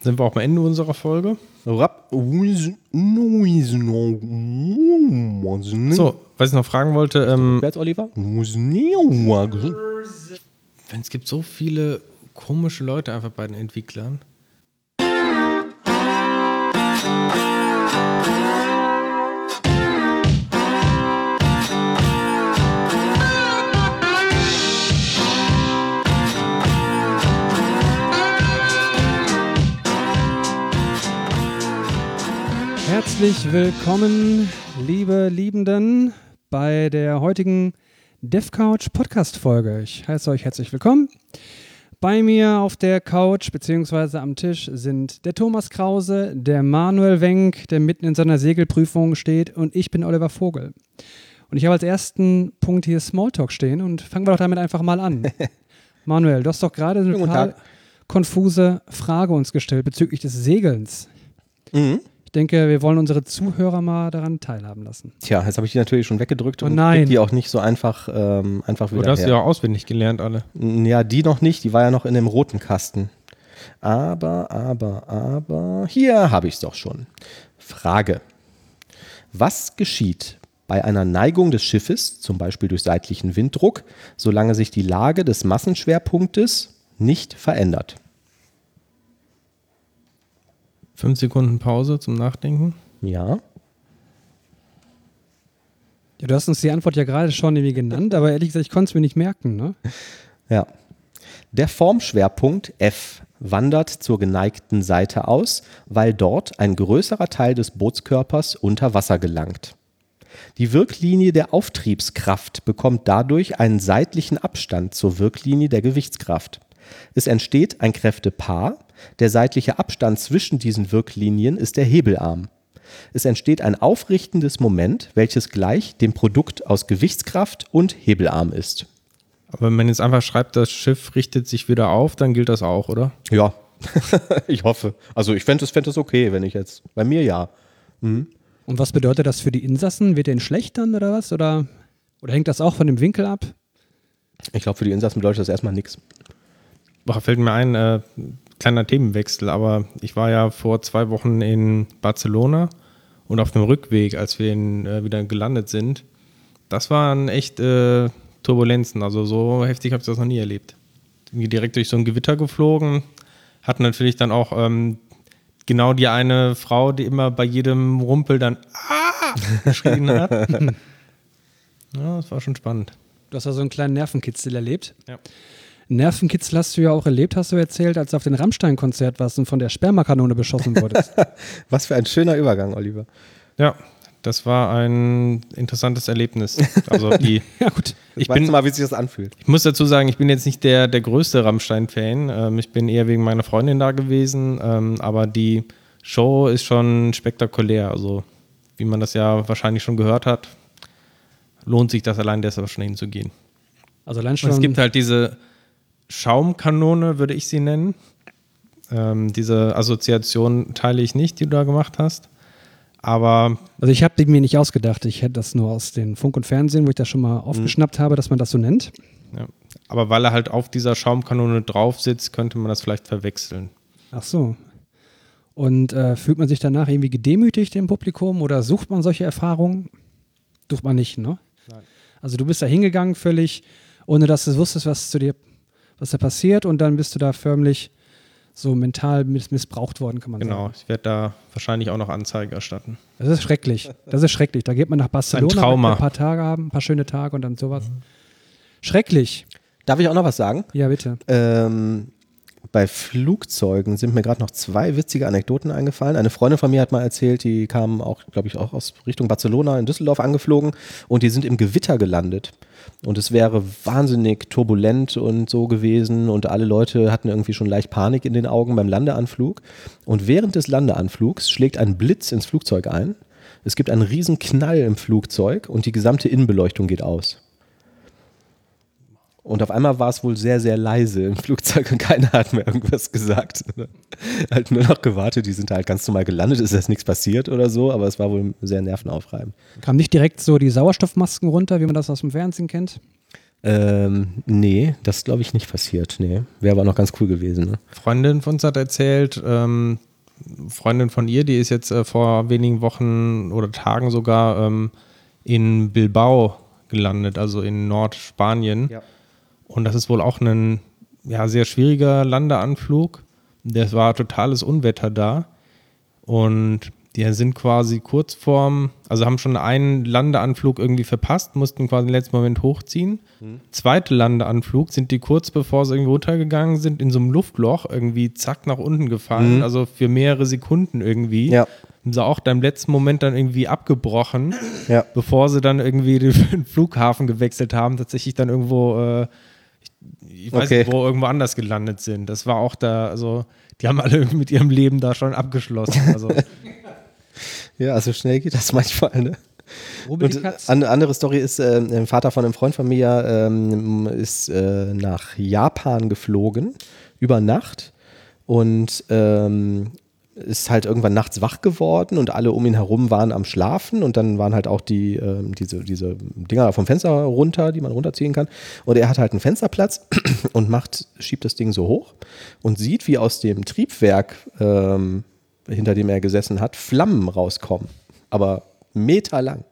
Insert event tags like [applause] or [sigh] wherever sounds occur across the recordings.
Sind wir auch am Ende unserer Folge? So, was ich noch fragen wollte. Ähm, Wer ist Oliver? es gibt so viele komische Leute einfach bei den Entwicklern. Herzlich willkommen, liebe Liebenden, bei der heutigen DevCouch Podcast Folge. Ich heiße euch herzlich willkommen. Bei mir auf der Couch bzw. am Tisch sind der Thomas Krause, der Manuel Wenk, der mitten in seiner Segelprüfung steht, und ich bin Oliver Vogel. Und ich habe als ersten Punkt hier Smalltalk stehen und fangen wir doch damit einfach mal an. [laughs] Manuel, du hast doch gerade eine total konfuse Frage uns gestellt bezüglich des Segelns. Mhm. Ich denke, wir wollen unsere Zuhörer mal daran teilhaben lassen. Tja, jetzt habe ich die natürlich schon weggedrückt Oh und die auch nicht so einfach, ähm, einfach Du wieder hast her. ja auch auswendig gelernt, alle. Ja, die noch nicht, die war ja noch in dem roten Kasten. Aber, aber, aber, hier habe ich es doch schon. Frage. Was geschieht bei einer Neigung des Schiffes, zum Beispiel durch seitlichen Winddruck, solange sich die Lage des Massenschwerpunktes nicht verändert? Fünf Sekunden Pause zum Nachdenken. Ja. Ja, du hast uns die Antwort ja gerade schon irgendwie genannt, aber ehrlich gesagt, ich konnte es mir nicht merken. Ne? [laughs] Ja. Der Formschwerpunkt F wandert zur geneigten Seite aus, weil dort ein größerer Teil des Bootskörpers unter Wasser gelangt. Die Wirklinie der Auftriebskraft bekommt dadurch einen seitlichen Abstand zur Wirklinie der Gewichtskraft. Es entsteht ein Kräftepaar. Der seitliche Abstand zwischen diesen Wirklinien ist der Hebelarm. Es entsteht ein aufrichtendes Moment, welches gleich dem Produkt aus Gewichtskraft und Hebelarm ist. Aber wenn man jetzt einfach schreibt, das Schiff richtet sich wieder auf, dann gilt das auch, oder? Ja, [laughs] ich hoffe. Also ich fände es fänd okay, wenn ich jetzt. Bei mir ja. Und was bedeutet das für die Insassen? Wird denen schlecht dann oder was? Oder, oder hängt das auch von dem Winkel ab? Ich glaube, für die Insassen bedeutet das erstmal nichts. Boah, fällt mir ein, äh, kleiner Themenwechsel, aber ich war ja vor zwei Wochen in Barcelona und auf dem Rückweg, als wir in, äh, wieder gelandet sind, das waren echt äh, Turbulenzen. Also so heftig habe ich das noch nie erlebt. Irgendwie direkt durch so ein Gewitter geflogen, hat natürlich dann auch ähm, genau die eine Frau, die immer bei jedem Rumpel dann Ah! geschrien hat. [laughs] ja, das war schon spannend. Du hast ja so einen kleinen Nervenkitzel erlebt. Ja. Nervenkitzel hast du ja auch erlebt, hast du erzählt, als du auf dem Rammstein-Konzert warst und von der Spermakanone beschossen wurdest. [laughs] Was für ein schöner Übergang, Oliver. Ja, das war ein interessantes Erlebnis. Also [laughs] die, ja, gut. ich weißt bin, mal, wie sich das anfühlt. ich muss dazu sagen, ich bin jetzt nicht der, der größte Rammstein-Fan. Ähm, ich bin eher wegen meiner Freundin da gewesen, ähm, aber die Show ist schon spektakulär. Also wie man das ja wahrscheinlich schon gehört hat, lohnt sich das allein deshalb schon hinzugehen. Also allein Und schon. es gibt halt diese Schaumkanone, würde ich sie nennen. Ähm, diese Assoziation teile ich nicht, die du da gemacht hast. Aber also ich habe die mir nicht ausgedacht. Ich hätte das nur aus den Funk und Fernsehen, wo ich das schon mal aufgeschnappt habe, dass man das so nennt. Ja. Aber weil er halt auf dieser Schaumkanone drauf sitzt, könnte man das vielleicht verwechseln. Ach so. Und äh, fühlt man sich danach irgendwie gedemütigt im Publikum oder sucht man solche Erfahrungen? Sucht man nicht, ne? Nein. Also du bist da hingegangen völlig, ohne dass du wusstest, was zu dir, was da passiert und dann bist du da förmlich so mental miss missbraucht worden, kann man Genau, sagen. ich werde da wahrscheinlich auch noch Anzeige erstatten. Das ist schrecklich. Das ist schrecklich. Da geht man nach Barcelona, Trauma. möchte ein paar Tage haben, ein paar schöne Tage und dann sowas. Schrecklich. Darf ich auch noch was sagen? Ja, bitte. Ähm, bei Flugzeugen sind mir gerade noch zwei witzige Anekdoten eingefallen. Eine Freundin von mir hat mal erzählt, die kam auch, glaube ich, auch aus Richtung Barcelona in Düsseldorf angeflogen und die sind im Gewitter gelandet. Und es wäre wahnsinnig turbulent und so gewesen und alle Leute hatten irgendwie schon leicht Panik in den Augen beim Landeanflug. Und während des Landeanflugs schlägt ein Blitz ins Flugzeug ein. Es gibt einen riesen Knall im Flugzeug und die gesamte Innenbeleuchtung geht aus. Und auf einmal war es wohl sehr, sehr leise im Flugzeug und keiner hat mehr irgendwas gesagt. [laughs] halt nur noch gewartet, die sind halt ganz normal gelandet, ist jetzt nichts passiert oder so, aber es war wohl sehr nervenaufreibend. Kam nicht direkt so die Sauerstoffmasken runter, wie man das aus dem Fernsehen kennt? Ähm, nee, das glaube ich nicht passiert. Nee, wäre aber noch ganz cool gewesen. Ne? Freundin von uns hat erzählt, ähm, Freundin von ihr, die ist jetzt äh, vor wenigen Wochen oder Tagen sogar ähm, in Bilbao gelandet, also in Nordspanien. Ja. Und das ist wohl auch ein ja, sehr schwieriger Landeanflug. Das war totales Unwetter da. Und die sind quasi kurz vorm, also haben schon einen Landeanflug irgendwie verpasst, mussten quasi im letzten Moment hochziehen. Mhm. Zweite Landeanflug sind die kurz bevor sie irgendwie runtergegangen sind, in so einem Luftloch irgendwie zack nach unten gefallen. Mhm. Also für mehrere Sekunden irgendwie. Ja. Haben sie auch dann im letzten Moment dann irgendwie abgebrochen, Ja. bevor sie dann irgendwie [laughs] den Flughafen gewechselt haben, tatsächlich dann irgendwo, äh, ich, ich weiß Okay. nicht, wo irgendwo anders gelandet sind. Das war auch da, also die haben alle mit ihrem Leben da schon abgeschlossen. Also [laughs] Ja, also schnell geht das manchmal. Ne? Und eine andere Story ist, äh, ein Vater von einem Freund von mir ähm, ist äh, nach Japan geflogen über Nacht und ähm, ist halt irgendwann nachts wach geworden und alle um ihn herum waren am Schlafen und dann waren halt auch die, ähm, diese, diese Dinger vom Fenster runter, die man runterziehen kann. Und er hat halt einen Fensterplatz [clears throat] und macht, schiebt das Ding so hoch und sieht, wie aus dem Triebwerk, ähm, hinter dem er gesessen hat, Flammen rauskommen. Aber meterlang.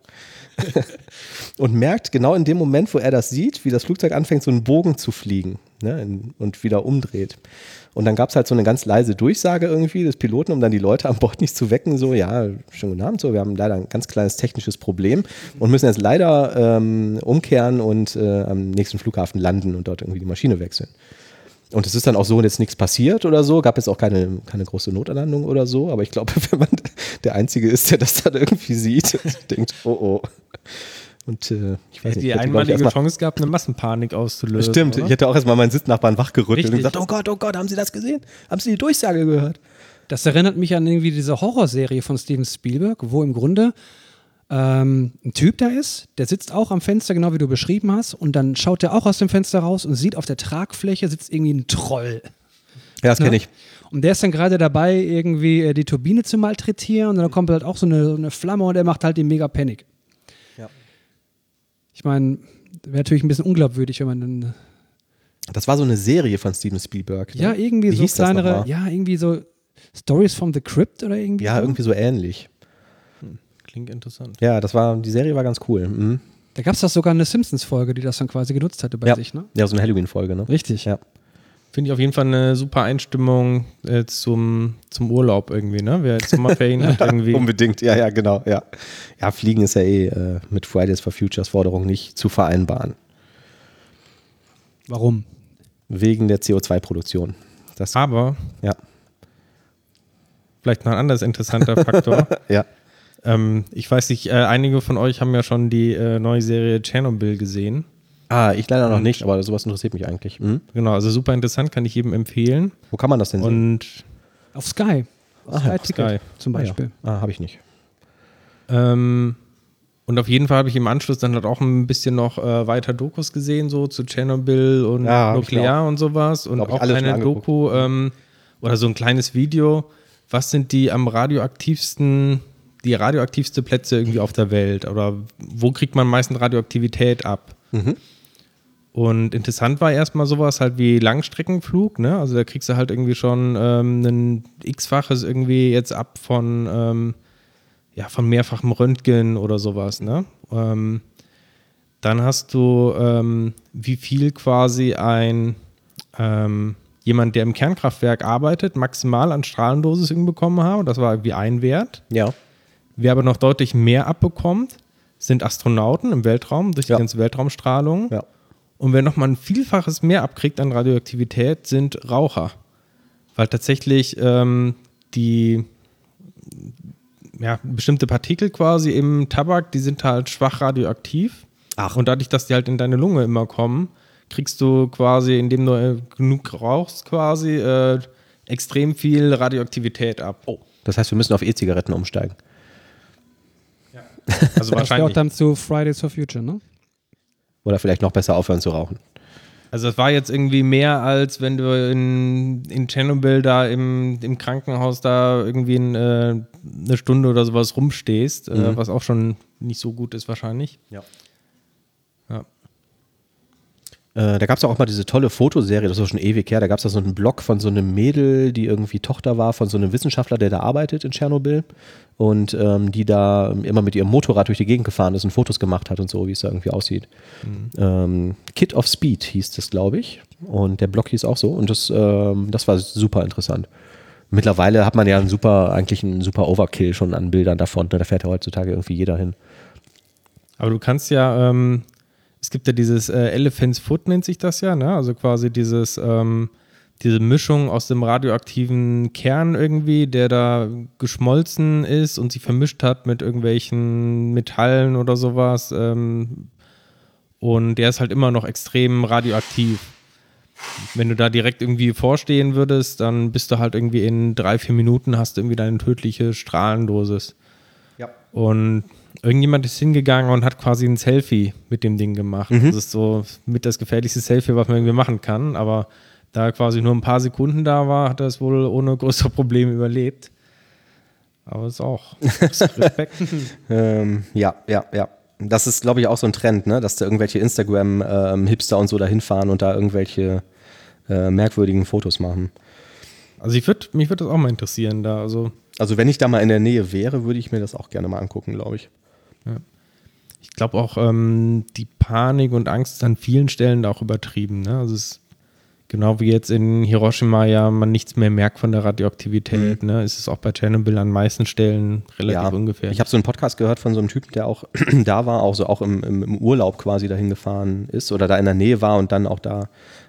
[laughs] und merkt genau in dem Moment, wo er das sieht, wie das Flugzeug anfängt, so einen Bogen zu fliegen ne, und wieder umdreht. Und dann gab es halt so eine ganz leise Durchsage irgendwie des Piloten, um dann die Leute an Bord nicht zu wecken, so, ja, schönen guten Abend, so, wir haben leider ein ganz kleines technisches Problem und müssen jetzt leider ähm, umkehren und äh, am nächsten Flughafen landen und dort irgendwie die Maschine wechseln. Und es ist dann auch so, jetzt nichts passiert oder so, gab jetzt auch keine, keine große Notanlandung oder so, aber ich glaube, [laughs] wenn man der Einzige ist, der das dann irgendwie sieht und denkt, oh oh. Und äh, ich weiß nicht, die ich ich, einmalige erstmal- Chance gehabt, eine Massenpanik auszulösen. Stimmt, oder? ich hätte auch erstmal meinen Sitznachbarn wachgerüttelt und Richtig. gesagt, oh Gott, oh Gott, haben Sie das gesehen? Haben Sie die Durchsage gehört? Das erinnert mich an irgendwie diese Horrorserie von Steven Spielberg, wo im Grunde ähm, ein Typ da ist, der sitzt auch am Fenster, genau wie du beschrieben hast, und dann schaut er auch aus dem Fenster raus und sieht auf der Tragfläche sitzt irgendwie ein Troll. Ja, das Ne? kenne ich. Und der ist dann gerade dabei, irgendwie äh, die Turbine zu malträtieren und dann kommt halt auch so eine, so eine Flamme und er macht halt die mega Panik. Ja. Ich meine, wäre natürlich ein bisschen unglaubwürdig, wenn man dann Das war so eine Serie von Steven Spielberg. ne? Ja, irgendwie Wie so kleinere, ja, irgendwie so Stories from the Crypt oder irgendwie. Ja, so. irgendwie so ähnlich. Klingt interessant. Ja, das war, die Serie war ganz cool. Mhm. Da gab es doch sogar eine Simpsons-Folge, die das dann quasi genutzt hatte bei Ja. sich, ne? ja, so eine Halloween-Folge, ne? Richtig. Ja. Finde ich auf jeden Fall eine super Einstimmung äh, zum, zum Urlaub irgendwie, ne? Wer jetzt Sommerferien hat, [laughs] irgendwie. Unbedingt, ja, ja, genau, ja. Ja, Fliegen ist ja eh äh, mit Fridays for Futures Forderung nicht zu vereinbaren. Warum? Wegen der CO2-Produktion. Das, Aber ja, vielleicht noch ein anderes interessanter Faktor. [laughs] ja. Ähm, ich weiß nicht, äh, einige von euch haben ja schon die äh, neue Serie Tschernobyl gesehen. Ah, ich leider noch nicht, aber sowas interessiert mich eigentlich. Mhm. Genau, also super interessant, kann ich jedem empfehlen. Wo kann man das denn sehen? Und Auf Sky. Auf Ah, Sky auf Ticket Sky. zum Ah, ja. Beispiel. Ah, habe ich nicht. Ähm, und auf jeden Fall habe ich im Anschluss dann halt auch ein bisschen noch äh, weiter Dokus gesehen, so zu Tschernobyl und Ja, Nuklear und sowas. Und auch eine. Doku ähm, oder so ein kleines Video. Was sind die am radioaktivsten, die radioaktivste Plätze irgendwie auf der Welt? Oder wo kriegt man am meisten Radioaktivität ab? Mhm. Und interessant war erstmal sowas halt wie Langstreckenflug, ne? Also da kriegst du halt irgendwie schon ähm, ein x-faches irgendwie jetzt ab von, ähm, ja, von mehrfachem Röntgen oder sowas, ne? Ähm, dann hast du, ähm, wie viel quasi ein ähm, jemand, der im Kernkraftwerk arbeitet, maximal an Strahlendosis irgendwie bekommen hat. Das war irgendwie ein Wert. Ja. Wer aber noch deutlich mehr abbekommt, sind Astronauten im Weltraum durch die Ja. ganze Weltraumstrahlung. Ja. Und wer nochmal ein Vielfaches mehr abkriegt an Radioaktivität, sind Raucher. Weil tatsächlich ähm, die ja, bestimmte Partikel quasi im Tabak, die sind halt schwach radioaktiv. Ach. Und dadurch, dass die halt in deine Lunge immer kommen, kriegst du quasi, indem du äh, genug rauchst, quasi äh, extrem viel Radioaktivität ab. Oh. Das heißt, wir müssen auf E-Zigaretten umsteigen. [laughs] Also wahrscheinlich. dann zu Fridays for Future, ne? Oder vielleicht noch besser aufhören zu rauchen. Also es war jetzt irgendwie mehr, als wenn du in, in Tschernobyl da im, im Krankenhaus da irgendwie in, äh, eine Stunde oder sowas rumstehst, äh, Mhm. was auch schon nicht so gut ist wahrscheinlich. Ja. Äh, da gab es auch mal diese tolle Fotoserie, das ist schon ewig her. Da gab es da so einen Blog von so einem Mädel, die irgendwie Tochter war von so einem Wissenschaftler, der da arbeitet in Tschernobyl. Und ähm, die da immer mit ihrem Motorrad durch die Gegend gefahren ist und Fotos gemacht hat und so, wie es da irgendwie aussieht. Mhm. Ähm, Kid of Speed hieß das, glaube ich. Und der Blog hieß auch so. Und das, ähm, das war super interessant. Mittlerweile hat man ja einen super, eigentlich einen super Overkill schon an Bildern davon. Ne? Da fährt ja heutzutage irgendwie jeder hin. Aber du kannst ja, ähm, es gibt ja dieses äh, Elephant's Foot, nennt sich das ja, ne? Also quasi dieses, ähm, diese Mischung aus dem radioaktiven Kern irgendwie, der da geschmolzen ist und sich vermischt hat mit irgendwelchen Metallen oder sowas. Ähm, und der ist halt immer noch extrem radioaktiv. Wenn du da direkt irgendwie vorstehen würdest, dann bist du halt irgendwie in drei, vier Minuten hast du irgendwie deine tödliche Strahlendosis. Ja. Und irgendjemand ist hingegangen und hat quasi ein Selfie mit dem Ding gemacht. Mhm. Das ist so mit das gefährlichste Selfie, was man irgendwie machen kann. Aber da er quasi nur ein paar Sekunden da war, hat er es wohl ohne größere Probleme überlebt. Aber ist auch [laughs] Respekt. ähm, ja, ja, ja. Das ist, glaube ich, auch so ein Trend, ne? dass da irgendwelche Instagram-Hipster ähm, und so dahin fahren und da irgendwelche äh, merkwürdigen Fotos machen. Also ich würd, mich würde das auch mal interessieren da. Also, also wenn ich da mal in der Nähe wäre, würde ich mir das auch gerne mal angucken, glaube ich. Ich glaube auch, ähm, die Panik und Angst ist an vielen Stellen auch übertrieben. Ne? Also es Genau wie jetzt in Hiroshima ja man nichts mehr merkt von der Radioaktivität, mhm. ne, ist es auch bei Tschernobyl an meisten Stellen relativ ja, ungefähr. Ich habe so einen Podcast gehört von so einem Typen, der auch [clears throat] da war, auch so auch im, im, Urlaub quasi dahin gefahren ist oder da in der Nähe war und dann auch da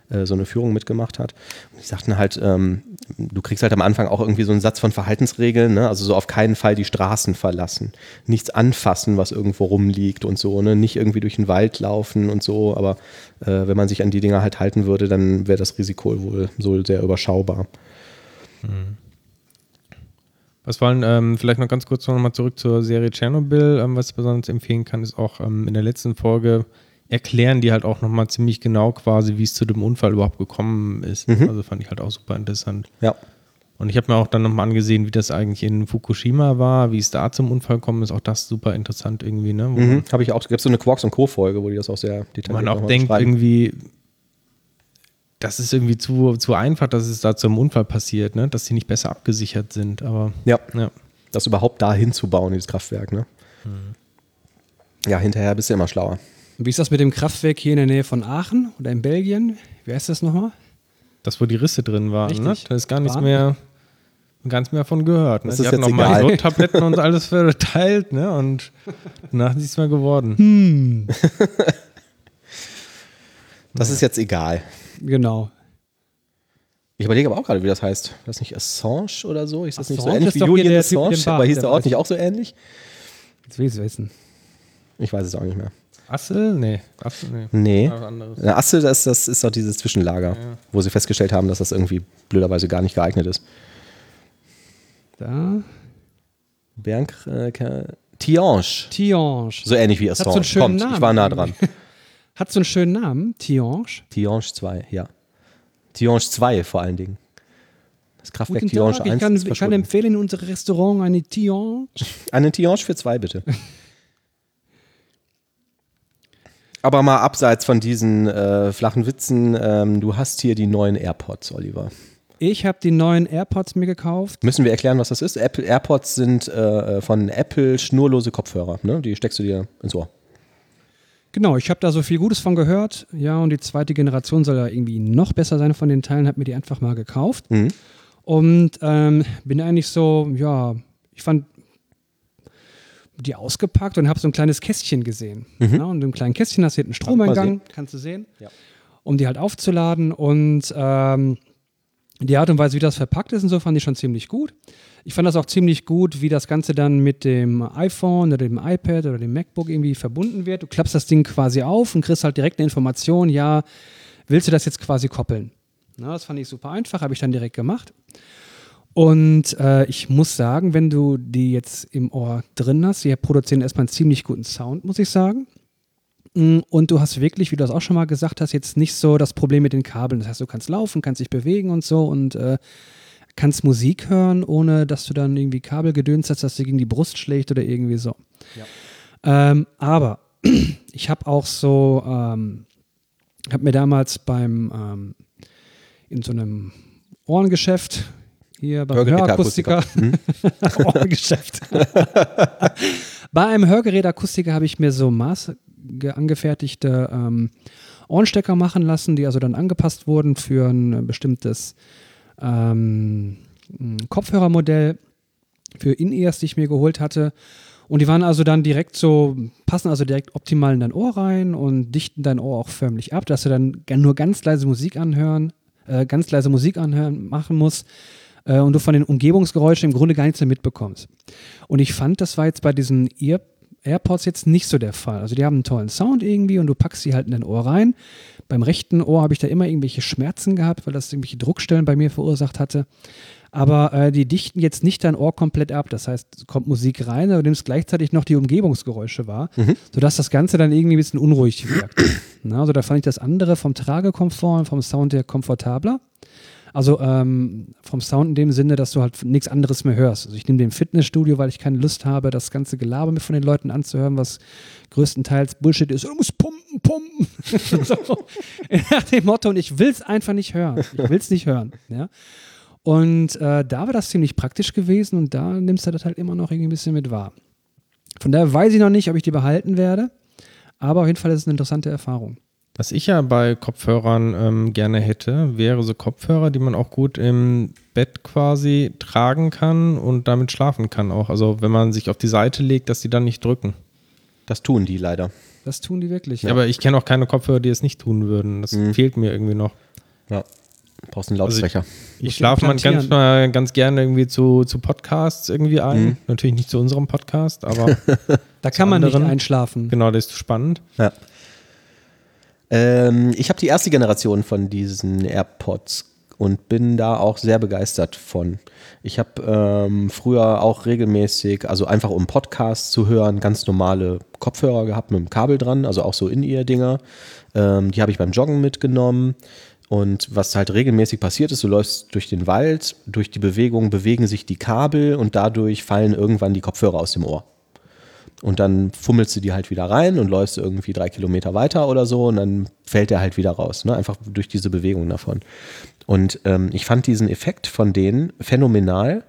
äh, so eine Führung mitgemacht hat. Und die sagten halt, ähm, du kriegst halt am Anfang auch irgendwie so einen Satz von Verhaltensregeln, ne? also so auf keinen Fall die Straßen verlassen, nichts anfassen, was irgendwo rumliegt und so, ne? nicht irgendwie durch den Wald laufen und so, aber äh, wenn man sich an die Dinger halt halten würde, dann wäre das Risiko wohl so sehr überschaubar. Mhm. Was wollen, ähm, vielleicht noch ganz kurz nochmal zurück zur Serie Tschernobyl. Ähm, was ich besonders empfehlen kann, ist auch ähm, in der letzten Folge erklären die halt auch nochmal ziemlich genau quasi, wie es zu dem Unfall überhaupt gekommen ist. Mhm. Also fand ich halt auch super interessant. Ja. Und ich habe mir auch dann nochmal angesehen, wie das eigentlich in Fukushima war, wie es da zum Unfall gekommen ist. Auch das super interessant irgendwie, ne? Mhm, habe ich auch. Es gibt so eine Quarks und Co-Folge, wo die das auch sehr detailliert Man auch denkt irgendwie, das ist irgendwie zu, zu einfach, dass es da zum Unfall passiert, ne? Dass sie nicht besser abgesichert sind. Aber ja. ja. Das überhaupt da hinzubauen, dieses Kraftwerk, ne? Mhm. Ja, hinterher bist du immer schlauer. Wie ist das mit dem Kraftwerk hier in der Nähe von Aachen oder in Belgien? Wie heißt das nochmal? Das, wo die Risse drin waren, ne? Da ist gar nichts mehr, gar nichts mehr von gehört. Ne? Das die ist hatten noch mal Tabletten und alles [laughs] verteilt, ne? Und danach ist nichts mehr geworden. Hm. das ist jetzt egal. Genau. Ich überlege aber auch gerade, wie das heißt. Das ist nicht Assange oder so? Ist das Assange nicht so ähnlich wie Julian Assange? Aber hieß der Ort nicht auch so ähnlich? Jetzt will ich es wissen. Ich weiß es auch nicht mehr. Assel? Nee. Assel, nee. Nee. Assel, das, das ist doch dieses Zwischenlager, ja. wo sie festgestellt haben, dass das irgendwie blöderweise gar nicht geeignet ist. Da. Berg, äh, Tiange. Tiange. So ähnlich wie Assange. Hat so einen schönen Kommt, Namen. ich war nah dran. [laughs] Hat so einen schönen Namen, Tiange. Tiange 2, ja. Tiange 2 vor allen Dingen. Das Kraftwerk Guten Tiange Tag, 1 ich kann, ich kann empfehlen, in unserem Restaurant eine Tiange. Eine Tiange für zwei, bitte. [laughs] Aber mal abseits von diesen äh, flachen Witzen, ähm, du hast hier die neuen AirPods, Oliver. Ich habe die neuen AirPods mir gekauft. Müssen wir erklären, was das ist? Apple AirPods sind äh, von Apple schnurlose Kopfhörer. Ne? Die steckst du dir ins Ohr. Genau, ich habe da so viel Gutes von gehört. Ja, und die zweite Generation soll ja irgendwie noch besser sein von den Teilen. Habe mir die einfach mal gekauft. Mhm. Und ähm, bin eigentlich so, ja, ich fand die ausgepackt und habe so ein kleines Kästchen gesehen. Mhm. Ja, und im kleinen Kästchen hast du hinten Stromeingang, kannst du sehen, ja. um die halt aufzuladen. Und ähm, die Art und Weise, wie das verpackt ist und so, fand ich schon ziemlich gut. Ich fand das auch ziemlich gut, wie das Ganze dann mit dem iPhone oder dem iPad oder dem MacBook irgendwie verbunden wird. Du klappst das Ding quasi auf und kriegst halt direkt eine Information, ja, willst du das jetzt quasi koppeln? Na, das fand ich super einfach, habe ich dann direkt gemacht. Und äh, ich muss sagen, wenn du die jetzt im Ohr drin hast, die produzieren erstmal einen ziemlich guten Sound, muss ich sagen. Mm, und du hast wirklich, wie du das auch schon mal gesagt hast, jetzt nicht so das Problem mit den Kabeln. Das heißt, du kannst laufen, kannst dich bewegen und so und äh, kannst Musik hören, ohne dass du dann irgendwie Kabelgedöns hast, dass dir gegen die Brust schlägt oder irgendwie so. Ja. Ähm, aber [clears throat] ich habe auch so ähm, habe mir damals beim ähm, in so einem Ohrengeschäft hier beim Hörakustiker, hm? [laughs] Ohrengeschäft. [laughs] Bei einem Hörgerätakustiker habe ich mir so maßangefertigte ähm, Ohrenstecker machen lassen, die also dann angepasst wurden für ein bestimmtes ähm, Kopfhörermodell für In-Ears, die ich mir geholt hatte. Und die waren also dann direkt so, passen also direkt optimal in dein Ohr rein und dichten dein Ohr auch förmlich ab, dass du dann nur ganz leise Musik anhören, äh, ganz leise Musik anhören machen musst äh, und du von den Umgebungsgeräuschen im Grunde gar nichts mehr mitbekommst. Und ich fand, das war jetzt bei diesen Ear AirPods jetzt nicht so der Fall. Also die haben einen tollen Sound irgendwie und du packst sie halt in dein Ohr rein. Beim rechten Ohr habe ich da immer irgendwelche Schmerzen gehabt, weil das irgendwelche Druckstellen bei mir verursacht hatte aber äh, die dichten jetzt nicht dein Ohr komplett ab. Das heißt, es kommt Musik rein, aber du nimmst gleichzeitig noch die Umgebungsgeräusche wahr, mhm. sodass das Ganze dann irgendwie ein bisschen unruhig wirkt. [clears throat] Na, also da fand ich das andere vom Tragekomfort und vom Sound her komfortabler. Also ähm, vom Sound in dem Sinne, dass du halt nichts anderes mehr hörst. Also ich nehme den Fitnessstudio, weil ich keine Lust habe, das ganze Gelaber mir von den Leuten anzuhören, was größtenteils Bullshit ist. Du musst pumpen, pumpen. [laughs] so, nach dem Motto, und ich will es einfach nicht hören. Ich will es nicht hören. Ja? Und äh, da war das ziemlich praktisch gewesen und da nimmst du das halt immer noch irgendwie ein bisschen mit wahr. Von daher weiß ich noch nicht, ob ich die behalten werde, aber auf jeden Fall ist es eine interessante Erfahrung. Was ich ja bei Kopfhörern ähm, gerne hätte, wäre so Kopfhörer, die man auch gut im Bett quasi tragen kann und damit schlafen kann auch. Also wenn man sich auf die Seite legt, dass die dann nicht drücken. Das tun die leider. Das tun die wirklich. Ja. Aber ich kenne auch keine Kopfhörer, die es nicht tun würden. Das mhm. fehlt mir irgendwie noch. Ja. Du brauchst einen Lautsprecher. Also ich, ich schlafe manchmal ganz gerne irgendwie zu, zu Podcasts irgendwie ein. Mhm. Natürlich nicht zu unserem Podcast, aber. [laughs] da kann man anderen. nicht einschlafen. Genau, das ist spannend. Ja. Ähm, ich habe die erste Generation von diesen AirPods und bin da auch sehr begeistert von. Ich habe ähm, früher auch regelmäßig, also einfach um Podcasts zu hören, ganz normale Kopfhörer gehabt mit dem Kabel dran, also auch so In-Ear-Dinger. Ähm, die habe ich beim Joggen mitgenommen. Und was halt regelmäßig passiert ist, du läufst durch den Wald, durch die Bewegung bewegen sich die Kabel und dadurch fallen irgendwann die Kopfhörer aus dem Ohr. Und dann fummelst du die halt wieder rein und läufst irgendwie drei Kilometer weiter oder so und dann fällt der halt wieder raus, ne? einfach durch diese Bewegung davon. Und ähm, ich fand diesen Effekt von denen phänomenal,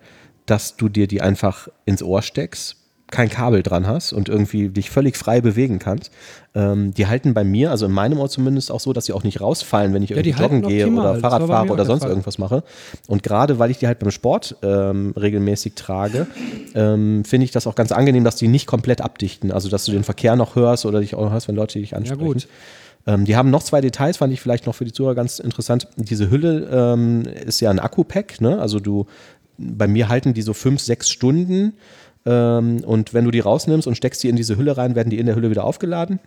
dass du dir die einfach ins Ohr steckst, kein Kabel dran hast und irgendwie dich völlig frei bewegen kannst. Ähm, die halten bei mir, also in meinem Ohr zumindest, auch so, dass sie auch nicht rausfallen, wenn ich irgendwie ja, joggen gehe oder Fahrrad fahre oder sonst irgendwas mache. Und gerade weil ich die halt beim Sport ähm, regelmäßig trage, ähm, finde ich das auch ganz angenehm, dass die nicht komplett abdichten. Also dass du den Verkehr noch hörst oder dich auch noch hörst, wenn Leute dich ansprechen. Ja, gut. Ähm, die haben noch zwei Details, fand ich vielleicht noch für die Zuhörer ganz interessant. Diese Hülle ähm, ist ja ein Akku-Pack, ne? Also du, bei mir halten die so fünf, sechs Stunden. Ähm, und wenn du die rausnimmst und steckst die in diese Hülle rein, werden die in der Hülle wieder aufgeladen.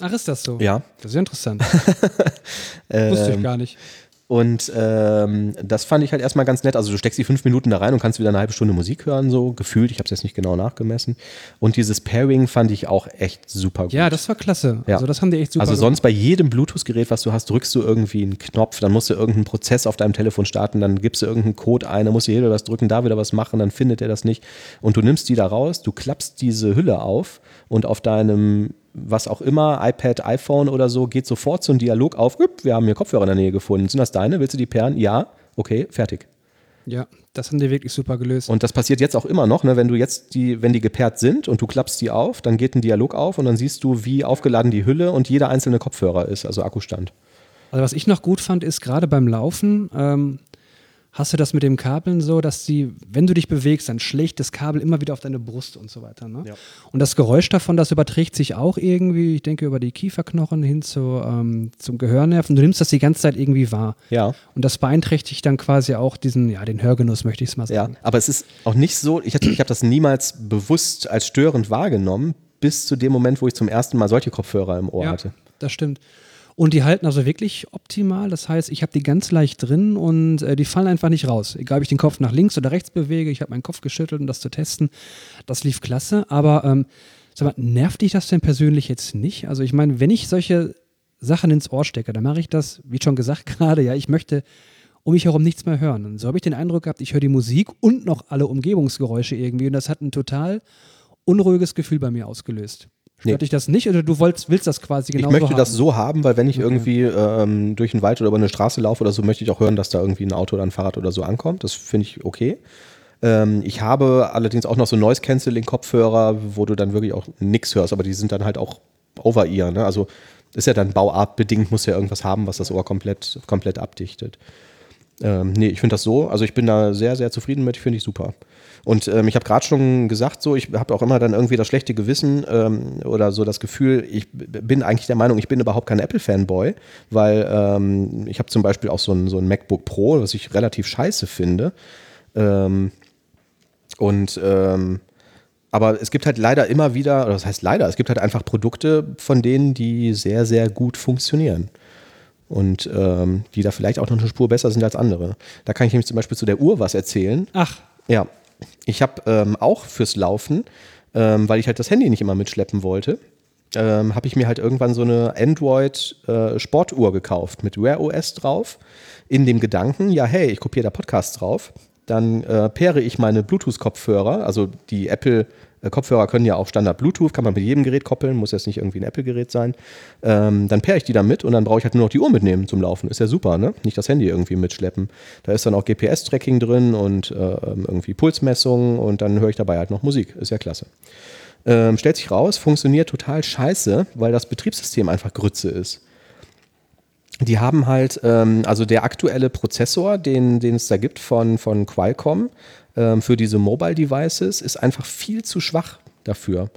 Ach, ist das so? Ja. Das ist ja interessant. [laughs] Wusste ich gar nicht. Und ähm, das fand ich halt erstmal ganz nett. Also du steckst die fünf Minuten da rein und kannst wieder eine halbe Stunde Musik hören, so gefühlt. Ich habe es jetzt nicht genau nachgemessen. Und dieses Pairing fand ich auch echt super gut. Ja, das war klasse. Ja. Also das haben die echt super Also sonst bei jedem Bluetooth-Gerät, was du hast, drückst du irgendwie einen Knopf, dann musst du irgendeinen Prozess auf deinem Telefon starten, dann gibst du irgendeinen Code ein, dann musst du hier wieder was drücken, da wieder was machen, dann findet er das nicht. Und du nimmst die da raus, du klappst diese Hülle auf und auf deinem was auch immer, iPad, iPhone oder so, geht sofort so ein Dialog auf, wir haben hier Kopfhörer in der Nähe gefunden. Sind das deine? Willst du die Perlen? Ja, okay, fertig. Ja, das haben die wirklich super gelöst. Und das passiert jetzt auch immer noch, ne? wenn du jetzt die, wenn die gepaart sind und du klappst die auf, dann geht ein Dialog auf und dann siehst du, wie aufgeladen die Hülle und jeder einzelne Kopfhörer ist, also Akkustand. Also was ich noch gut fand, ist gerade beim Laufen, ähm, hast du das mit dem Kabeln so, dass die, wenn du dich bewegst, dann schlägt das Kabel immer wieder auf deine Brust und so weiter. Ne? Ja. Und das Geräusch davon, das überträgt sich auch irgendwie, ich denke, über die Kieferknochen hin zu, ähm, zum Gehörnerven. Du nimmst das die ganze Zeit irgendwie wahr. Ja. Und das beeinträchtigt dann quasi auch diesen, ja, den Hörgenuss, möchte ich es mal sagen. Ja, aber es ist auch nicht so, ich, ich habe das niemals bewusst als störend wahrgenommen, bis zu dem Moment, wo ich zum ersten Mal solche Kopfhörer im Ohr ja, hatte. Das stimmt. Und die halten also wirklich optimal. Das heißt, ich habe die ganz leicht drin und äh, die fallen einfach nicht raus. Egal, ob ich den Kopf nach links oder rechts bewege, ich habe meinen Kopf geschüttelt, um das zu testen. Das lief klasse. Aber ähm, sag mal, nervt dich das denn persönlich jetzt nicht? Also ich meine, wenn ich solche Sachen ins Ohr stecke, dann mache ich das, wie schon gesagt [laughs] gerade, ja, ich möchte um mich herum nichts mehr hören. Und so habe ich den Eindruck gehabt, ich höre die Musik und noch alle Umgebungsgeräusche irgendwie und das hat ein total unruhiges Gefühl bei mir ausgelöst. Stört Nee. dich das nicht oder du wolltest, willst das quasi genau ich möchte so das so haben, weil wenn ich Okay. irgendwie ähm, durch den Wald oder über eine Straße laufe oder so, möchte ich auch hören, dass da irgendwie ein Auto oder ein Fahrrad oder so ankommt. Das finde ich okay. Ähm, ich habe allerdings auch noch so Noise-Canceling-Kopfhörer, wo du dann wirklich auch nichts hörst, aber die sind dann halt auch over-ear. Ne? Also ist ja dann bauartbedingt, muss ja irgendwas haben, was das Ohr komplett, komplett abdichtet. Ähm, nee, ich finde das so, also ich bin da sehr, sehr zufrieden mit, finde ich super. Und ähm, ich habe gerade schon gesagt, so, ich habe auch immer dann irgendwie das schlechte Gewissen ähm, oder so das Gefühl, ich bin eigentlich der Meinung, ich bin überhaupt kein Apple-Fanboy, weil ähm, ich habe zum Beispiel auch so ein, so ein MacBook Pro, was ich relativ scheiße finde. Ähm, und ähm, aber es gibt halt leider immer wieder, oder das heißt leider, es gibt halt einfach Produkte von denen, die sehr, sehr gut funktionieren. Und ähm, die da vielleicht auch noch eine Spur besser sind als andere. Da kann ich nämlich zum Beispiel zu der Uhr was erzählen. Ach, Ja, ich habe ähm, auch fürs Laufen, ähm, weil ich halt das Handy nicht immer mitschleppen wollte, ähm, habe ich mir halt irgendwann so eine Android-Sportuhr gekauft mit Wear OS drauf, in dem Gedanken, ja hey, ich kopiere da Podcasts drauf, dann äh, paire ich meine Bluetooth-Kopfhörer, also die Apple äh, Kopfhörer können ja auch Standard Bluetooth, kann man mit jedem Gerät koppeln, muss jetzt nicht irgendwie ein Apple-Gerät sein. Ähm, dann paire ich die damit und dann brauche ich halt nur noch die Uhr mitnehmen zum Laufen. Ist ja super, ne? Nicht das Handy irgendwie mitschleppen. Da ist dann auch GPS-Tracking drin und äh, irgendwie Pulsmessung und dann höre ich dabei halt noch Musik. Ist ja klasse. Ähm, stellt sich raus, funktioniert total scheiße, weil das Betriebssystem einfach Grütze ist. Die haben halt, ähm, also der aktuelle Prozessor, den, den es da gibt von, von Qualcomm ähm, für diese Mobile Devices, ist einfach viel zu schwach dafür.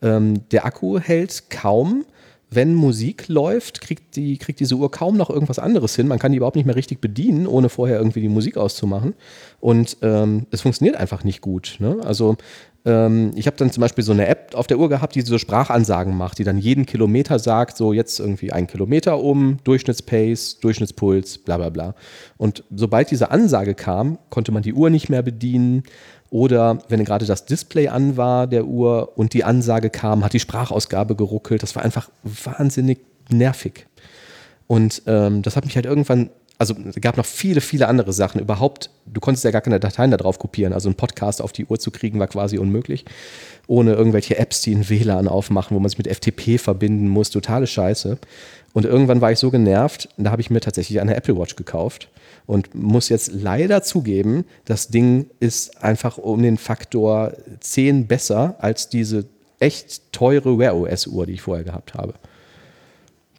Ähm, der Akku hält kaum, wenn Musik läuft, kriegt, die, kriegt diese Uhr kaum noch irgendwas anderes hin. Man kann die überhaupt nicht mehr richtig bedienen, ohne vorher irgendwie die Musik auszumachen. Und ähm, es funktioniert einfach nicht gut. Ne? Also ich habe dann zum Beispiel so eine App auf der Uhr gehabt, die so Sprachansagen macht, die dann jeden Kilometer sagt, so jetzt irgendwie ein Kilometer um, Durchschnittspace, Durchschnittspuls, bla bla bla. Und sobald diese Ansage kam, konnte man die Uhr nicht mehr bedienen. Oder wenn gerade das Display an war der Uhr und die Ansage kam, hat die Sprachausgabe geruckelt. Das war einfach wahnsinnig nervig. Und ähm, das hat mich halt irgendwann, also es gab noch viele, viele andere Sachen. Überhaupt, du konntest ja gar keine Dateien da drauf kopieren. Also einen Podcast auf die Uhr zu kriegen, war quasi unmöglich. Ohne irgendwelche Apps, die ein WLAN aufmachen, wo man sich mit FTP verbinden muss. Totale Scheiße. Und irgendwann war ich so genervt, da habe ich mir tatsächlich eine Apple Watch gekauft und muss jetzt leider zugeben, das Ding ist einfach um den Faktor 10 besser als diese echt teure Wear OS Uhr, die ich vorher gehabt habe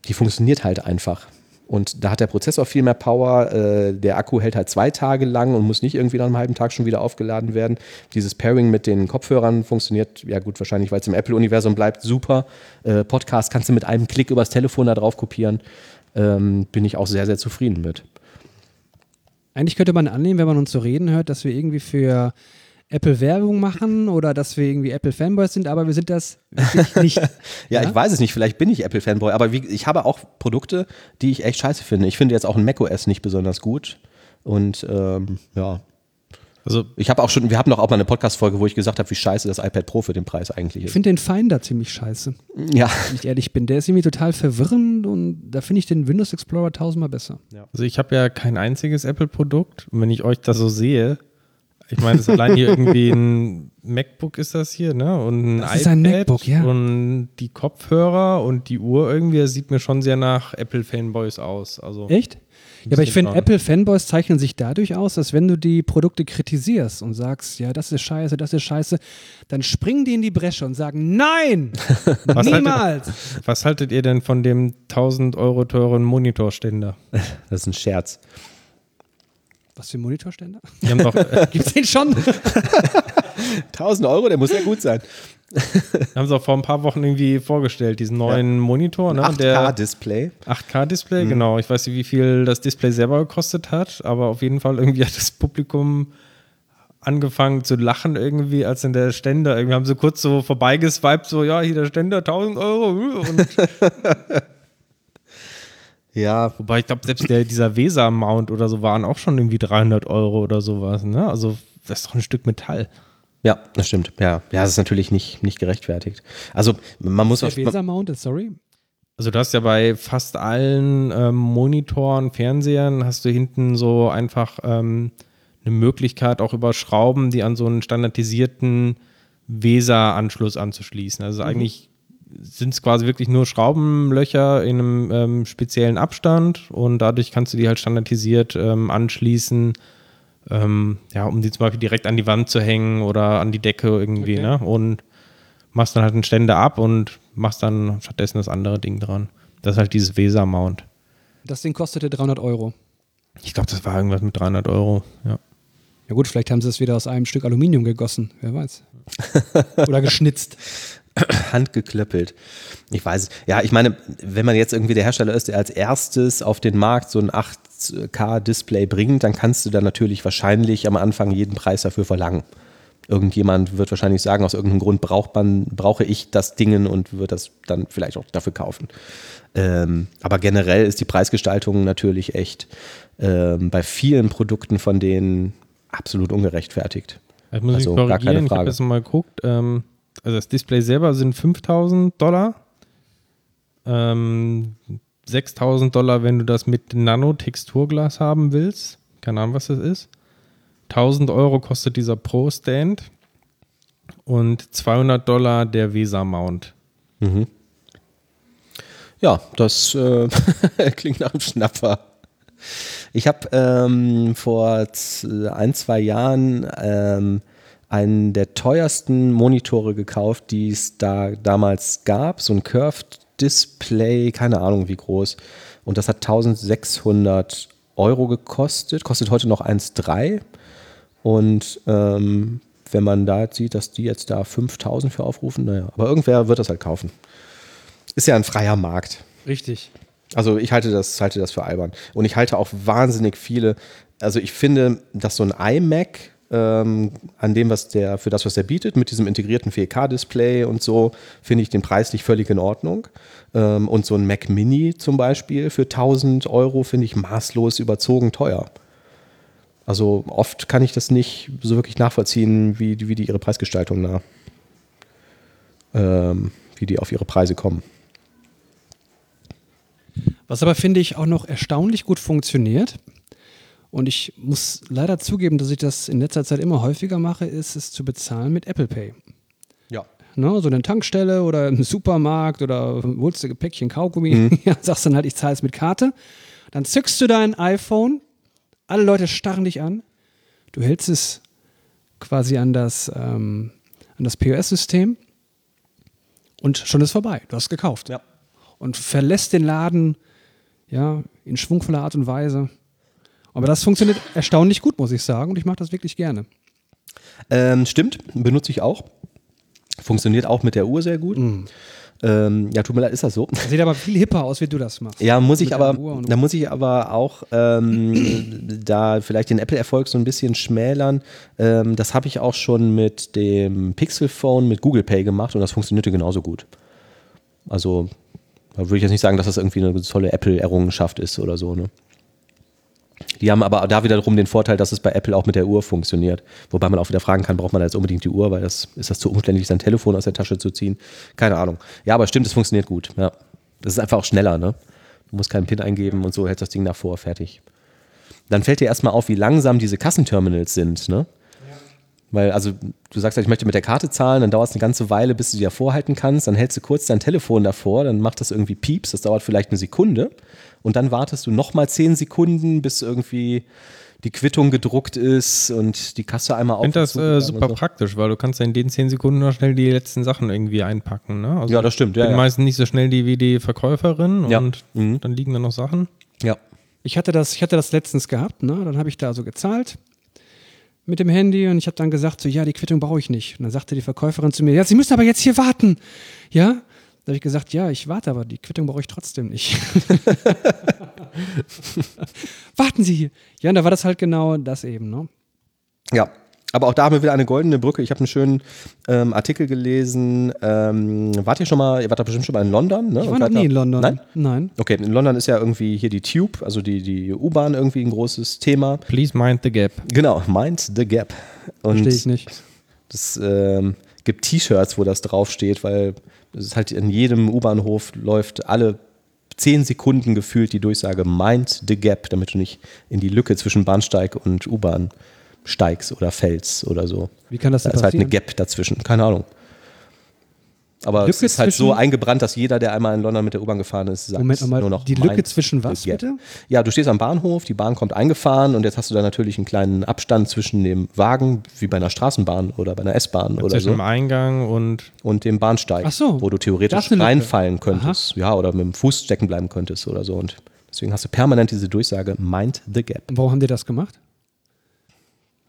die funktioniert halt einfach. Und da hat der Prozessor viel mehr Power. Äh, der Akku hält halt zwei Tage lang und muss nicht irgendwie nach einem halben Tag schon wieder aufgeladen werden. Dieses Pairing mit den Kopfhörern funktioniert, ja gut, wahrscheinlich, weil es im Apple-Universum bleibt, super. Äh, Podcast kannst du mit einem Klick übers Telefon da drauf kopieren. Ähm, bin ich auch sehr, sehr zufrieden mit. eigentlich könnte man annehmen, wenn man uns so reden hört, dass wir irgendwie für Apple Werbung machen oder dass wir irgendwie Apple Fanboys sind, aber wir sind das wirklich nicht. [laughs] Ja, Ja? ich weiß es nicht, vielleicht bin ich Apple-Fanboy, aber wie, ich habe auch Produkte, die ich echt scheiße finde. Ich finde jetzt auch ein macOS nicht besonders gut. Und ähm, ja, Also Ich habe auch schon, wir hatten doch auch mal eine Podcast-Folge, wo ich gesagt habe, wie scheiße das iPad Pro für den Preis eigentlich Ich ist. finde den Finder ziemlich scheiße, Ja. wenn ich ehrlich bin. Der ist irgendwie total verwirrend und da finde ich den Windows Explorer tausendmal besser. Also ich habe ja kein einziges Apple-Produkt. Und wenn ich euch das so sehe, ich meine, das ist allein hier irgendwie ein MacBook ist das hier, ne? Und ein Das ist ein MacBook, ja. Und die Kopfhörer und die Uhr irgendwie, das sieht mir schon sehr nach Apple-Fanboys aus. Also Echt? Ja, aber ich finde, schon. Apple-Fanboys zeichnen sich dadurch aus, dass wenn du die Produkte kritisierst und sagst, ja, das ist scheiße, das ist scheiße, dann springen die in die Bresche und sagen, nein, [laughs] Was niemals. Was haltet ihr denn von dem 1000 Euro teuren Monitorständer? [laughs] Das ist ein Scherz. Was für ein Monitorständer? Die haben doch, äh, [laughs] Gibt's den schon? [laughs] 1000 Euro, der muss ja gut sein. [laughs] haben sie auch vor ein paar Wochen irgendwie vorgestellt, diesen neuen Monitor, ne? Der 8K-Display. 8K-Display, genau. Ich weiß nicht, wie viel das Display selber gekostet hat, aber auf jeden Fall irgendwie hat das Publikum angefangen zu lachen irgendwie, als in der Ständer, irgendwie haben sie kurz so vorbeigeswiped, so, ja, hier der Ständer, 1000 Euro. Und, Ja, wobei ich glaube, selbst der, dieser Weser-Mount oder so waren auch schon irgendwie 300 Euro oder sowas, ne? Also, das ist doch ein Stück Metall. ja, das stimmt. Ja, ja, das ist natürlich nicht, nicht gerechtfertigt. Also man muss Der auf, Weser Mounted, sorry. Also du hast ja bei fast allen ähm, Monitoren, Fernsehern, hast du hinten so einfach ähm, eine Möglichkeit, auch über Schrauben, die an so einen standardisierten Weser-Anschluss anzuschließen. Also eigentlich sind es quasi wirklich nur Schraubenlöcher in einem ähm, speziellen Abstand und dadurch kannst du die halt standardisiert ähm, anschließen, ähm, ja, um die zum Beispiel direkt an die Wand zu hängen oder an die Decke irgendwie, Okay. ne? Und machst dann halt einen Ständer ab und machst dann stattdessen das andere Ding dran. Das ist halt dieses Weser-Mount. Das Ding kostete 300 Euro. Ich glaube, das war irgendwas mit 300 Euro. Ja. Ja gut, vielleicht haben sie es wieder aus einem Stück Aluminium gegossen, wer weiß. [laughs] Oder geschnitzt. [coughs] handgeklöppelt. Ich weiß, es. ja, ich meine, wenn man jetzt irgendwie der Hersteller ist, der als erstes auf den Markt so ein 8K-Display bringt, dann kannst du da natürlich wahrscheinlich am Anfang jeden Preis dafür verlangen. Irgendjemand wird wahrscheinlich sagen, aus irgendeinem Grund braucht man, brauche ich das Dingen und wird das dann vielleicht auch dafür kaufen. Ähm, aber generell ist die Preisgestaltung natürlich echt ähm, bei vielen Produkten von denen absolut ungerechtfertigt. Ich muss Also, keine korrigieren, ich habe jetzt mal geguckt. Ähm, also das Display selber sind 5000 Dollar. Ähm, 6000 Dollar, wenn du das mit Nano-Texturglas haben willst. Keine Ahnung, was das ist. 1000 Euro kostet dieser Pro-Stand. Und 200 Dollar der Weser-Mount. Ja, das äh, [laughs] klingt nach einem Schnapper. Ich habe ähm, vor ein, zwei Jahren ähm, einen der teuersten Monitore gekauft, die es da damals gab. So ein Curved Display, keine Ahnung wie groß. Und das hat 1600 Euro gekostet, kostet heute noch 1,3. Und ähm, wenn man da jetzt sieht, dass die jetzt da 5000 für aufrufen, naja, aber irgendwer wird das halt kaufen. Ist ja ein freier Markt. Richtig. Also ich halte das, halte das für albern. Und ich halte auch wahnsinnig viele, also ich finde, dass so ein iMac ähm, an dem, was der, für das, was der bietet, mit diesem integrierten 4K-Display und so, finde ich den preislich völlig in Ordnung. Ähm, und so ein Mac Mini zum Beispiel für 1000 Euro finde ich maßlos überzogen teuer. Also oft kann ich das nicht so wirklich nachvollziehen, wie, die- wie die ihre Preisgestaltung da, ähm, wie die auf ihre Preise kommen. Was aber, finde ich, auch noch erstaunlich gut funktioniert. Und ich muss leider zugeben, dass ich das in letzter Zeit immer häufiger mache, ist es zu bezahlen mit Apple Pay. Ja. Ne, so eine Tankstelle oder im Supermarkt oder holst du ein Päckchen Kaugummi, [laughs] ja, sagst dann halt, ich zahle es mit Karte. Dann zückst du dein iPhone, alle Leute starren dich an, du hältst es quasi an das, ähm, an das POS-System und schon ist vorbei. Du hast gekauft. Ja. Und verlässt den Laden ja, in schwungvoller Art und Weise. Aber das funktioniert erstaunlich gut, muss ich sagen. Und ich mache das wirklich gerne. Ähm, stimmt, benutze ich auch. Funktioniert auch mit der Uhr sehr gut. Ähm, ja, tut mir leid, ist das so? Das sieht aber viel hipper aus, wie du das machst. Ja, muss ich aber, da muss ich aber auch ähm, da vielleicht den Apple-Erfolg so ein bisschen schmälern. Ähm, das habe ich auch schon mit dem Pixel Phone mit Google Pay gemacht und das funktionierte genauso gut. Also da würde ich jetzt nicht sagen, dass das irgendwie eine tolle Apple-Errungenschaft ist oder so. Ne? Die haben aber da wiederum den Vorteil, dass es bei Apple auch mit der Uhr funktioniert. Wobei man auch wieder fragen kann, braucht man da jetzt unbedingt die Uhr, weil das ist das zu umständlich, sein Telefon aus der Tasche zu ziehen? Keine Ahnung. Ja, aber stimmt, es funktioniert gut. Ja. Das ist einfach auch schneller, ne? Du musst keinen PIN eingeben und so hältst das Ding davor, fertig. Dann fällt dir erstmal auf, wie langsam diese Kassenterminals sind, ne? Weil, also, du sagst halt, ich möchte mit der Karte zahlen, dann dauert es eine ganze Weile, bis du die davor halten kannst, dann hältst du kurz dein Telefon davor, dann macht das irgendwie Pieps, das dauert vielleicht eine Sekunde und dann wartest du nochmal zehn Sekunden, bis irgendwie die Quittung gedruckt ist und die Kasse einmal auf. Ich finde das äh, super so. praktisch, weil du kannst ja in den 10 Sekunden noch schnell die letzten Sachen irgendwie einpacken. Ne? Also Ja, das stimmt, ja, bin ja. meistens nicht so schnell die, wie die Verkäuferin Ja. und Mhm. dann liegen da noch Sachen. Ja. Ich hatte das, ich hatte das letztens gehabt, ne? Dann habe ich da so gezahlt mit dem Handy und ich habe dann gesagt, so ja, die Quittung brauche ich nicht. Und dann sagte die Verkäuferin zu mir, ja, Sie müssen aber jetzt hier warten. Ja? Da habe ich gesagt, ja, ich warte, aber die Quittung brauche ich trotzdem nicht. [laughs] Warten Sie hier. Ja, und da war das halt genau das eben, ne? Ja, aber auch da haben wir wieder eine goldene Brücke. Ich habe einen schönen ähm, Artikel gelesen. Ähm, wart ihr schon mal, ihr wart da bestimmt schon mal in London, ne? Ich war noch nie in London. Nein? Nein. Okay, in London ist ja irgendwie hier die Tube, also die, die U-Bahn irgendwie ein großes Thema. Please mind the gap. Genau, Mind the Gap. Und Verstehe ich nicht. es ähm, gibt T-Shirts, wo das draufsteht, weil es ist halt in jedem U-Bahnhof läuft alle zehn Sekunden gefühlt die Durchsage Mind the Gap, damit du nicht in die Lücke zwischen Bahnsteig und U-Bahn steigst oder fällst oder so. Wie kann das Da denn ist halt eine passieren? Gap dazwischen, keine Ahnung. Aber Lücke es ist halt so zwischen- eingebrannt, dass jeder, der einmal in London mit der U-Bahn gefahren ist, sagt Moment nochmal, nur noch die Lücke zwischen was Gap. bitte? Ja, du stehst am Bahnhof, die Bahn kommt eingefahren und jetzt hast du da natürlich einen kleinen Abstand zwischen dem Wagen, wie bei einer Straßenbahn oder bei einer S-Bahn oder Zwischen so, dem Eingang und und dem Bahnsteig, Ach so, wo du theoretisch reinfallen könntest. Ja, oder mit dem Fuß stecken bleiben könntest oder so. Und deswegen hast du permanent diese Durchsage, mind the gap. Und warum haben die das gemacht?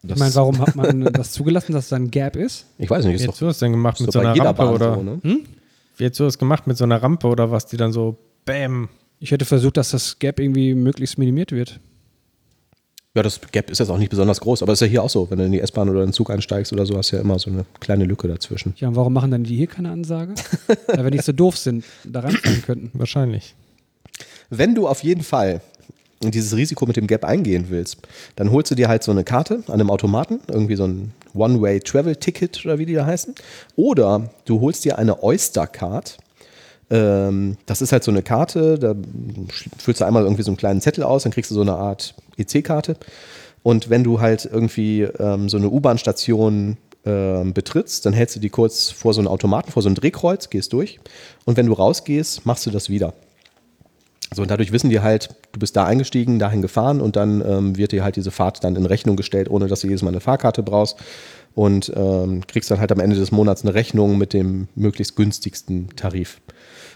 Das, ich meine, warum hat man [laughs] das zugelassen, dass es ein Gap ist? ich weiß nicht, ist wie hättest du das denn gemacht mit so einer Rampe Bahn oder so, ne? wie hättest du das gemacht mit so einer Rampe oder was, die dann so Bäm. Ich hätte versucht, dass das Gap irgendwie möglichst minimiert wird. Ja, das Gap ist jetzt auch nicht besonders groß, aber ist ja hier auch so. Wenn du in die S-Bahn oder in den Zug einsteigst oder so, hast du ja immer so eine kleine Lücke dazwischen. Ja, und warum machen dann die hier keine Ansage? Weil wir nicht so doof sind, da reinfallen könnten. Wahrscheinlich. Wenn du auf jeden Fall dieses Risiko mit dem Gap eingehen willst, dann holst du dir halt so eine Karte an einem Automaten, irgendwie so ein One-Way-Travel-Ticket oder wie die da heißen. Oder du holst dir eine Oyster-Card. Ähm, das ist halt so eine Karte, da füllst du einmal irgendwie so einen kleinen Zettel aus, dann kriegst du so eine Art EC-Karte. Und wenn du halt irgendwie ähm, so eine U-Bahn-Station ähm, betrittst, dann hältst du die kurz vor so einem Automaten, vor so einem Drehkreuz, gehst durch. Und wenn du rausgehst, machst du das wieder. So, und dadurch wissen die halt, du bist da eingestiegen, dahin gefahren und dann ähm, wird dir halt diese Fahrt dann in Rechnung gestellt, ohne dass du jedes Mal eine Fahrkarte brauchst. Und ähm, kriegst dann halt am Ende des Monats eine Rechnung mit dem möglichst günstigsten Tarif.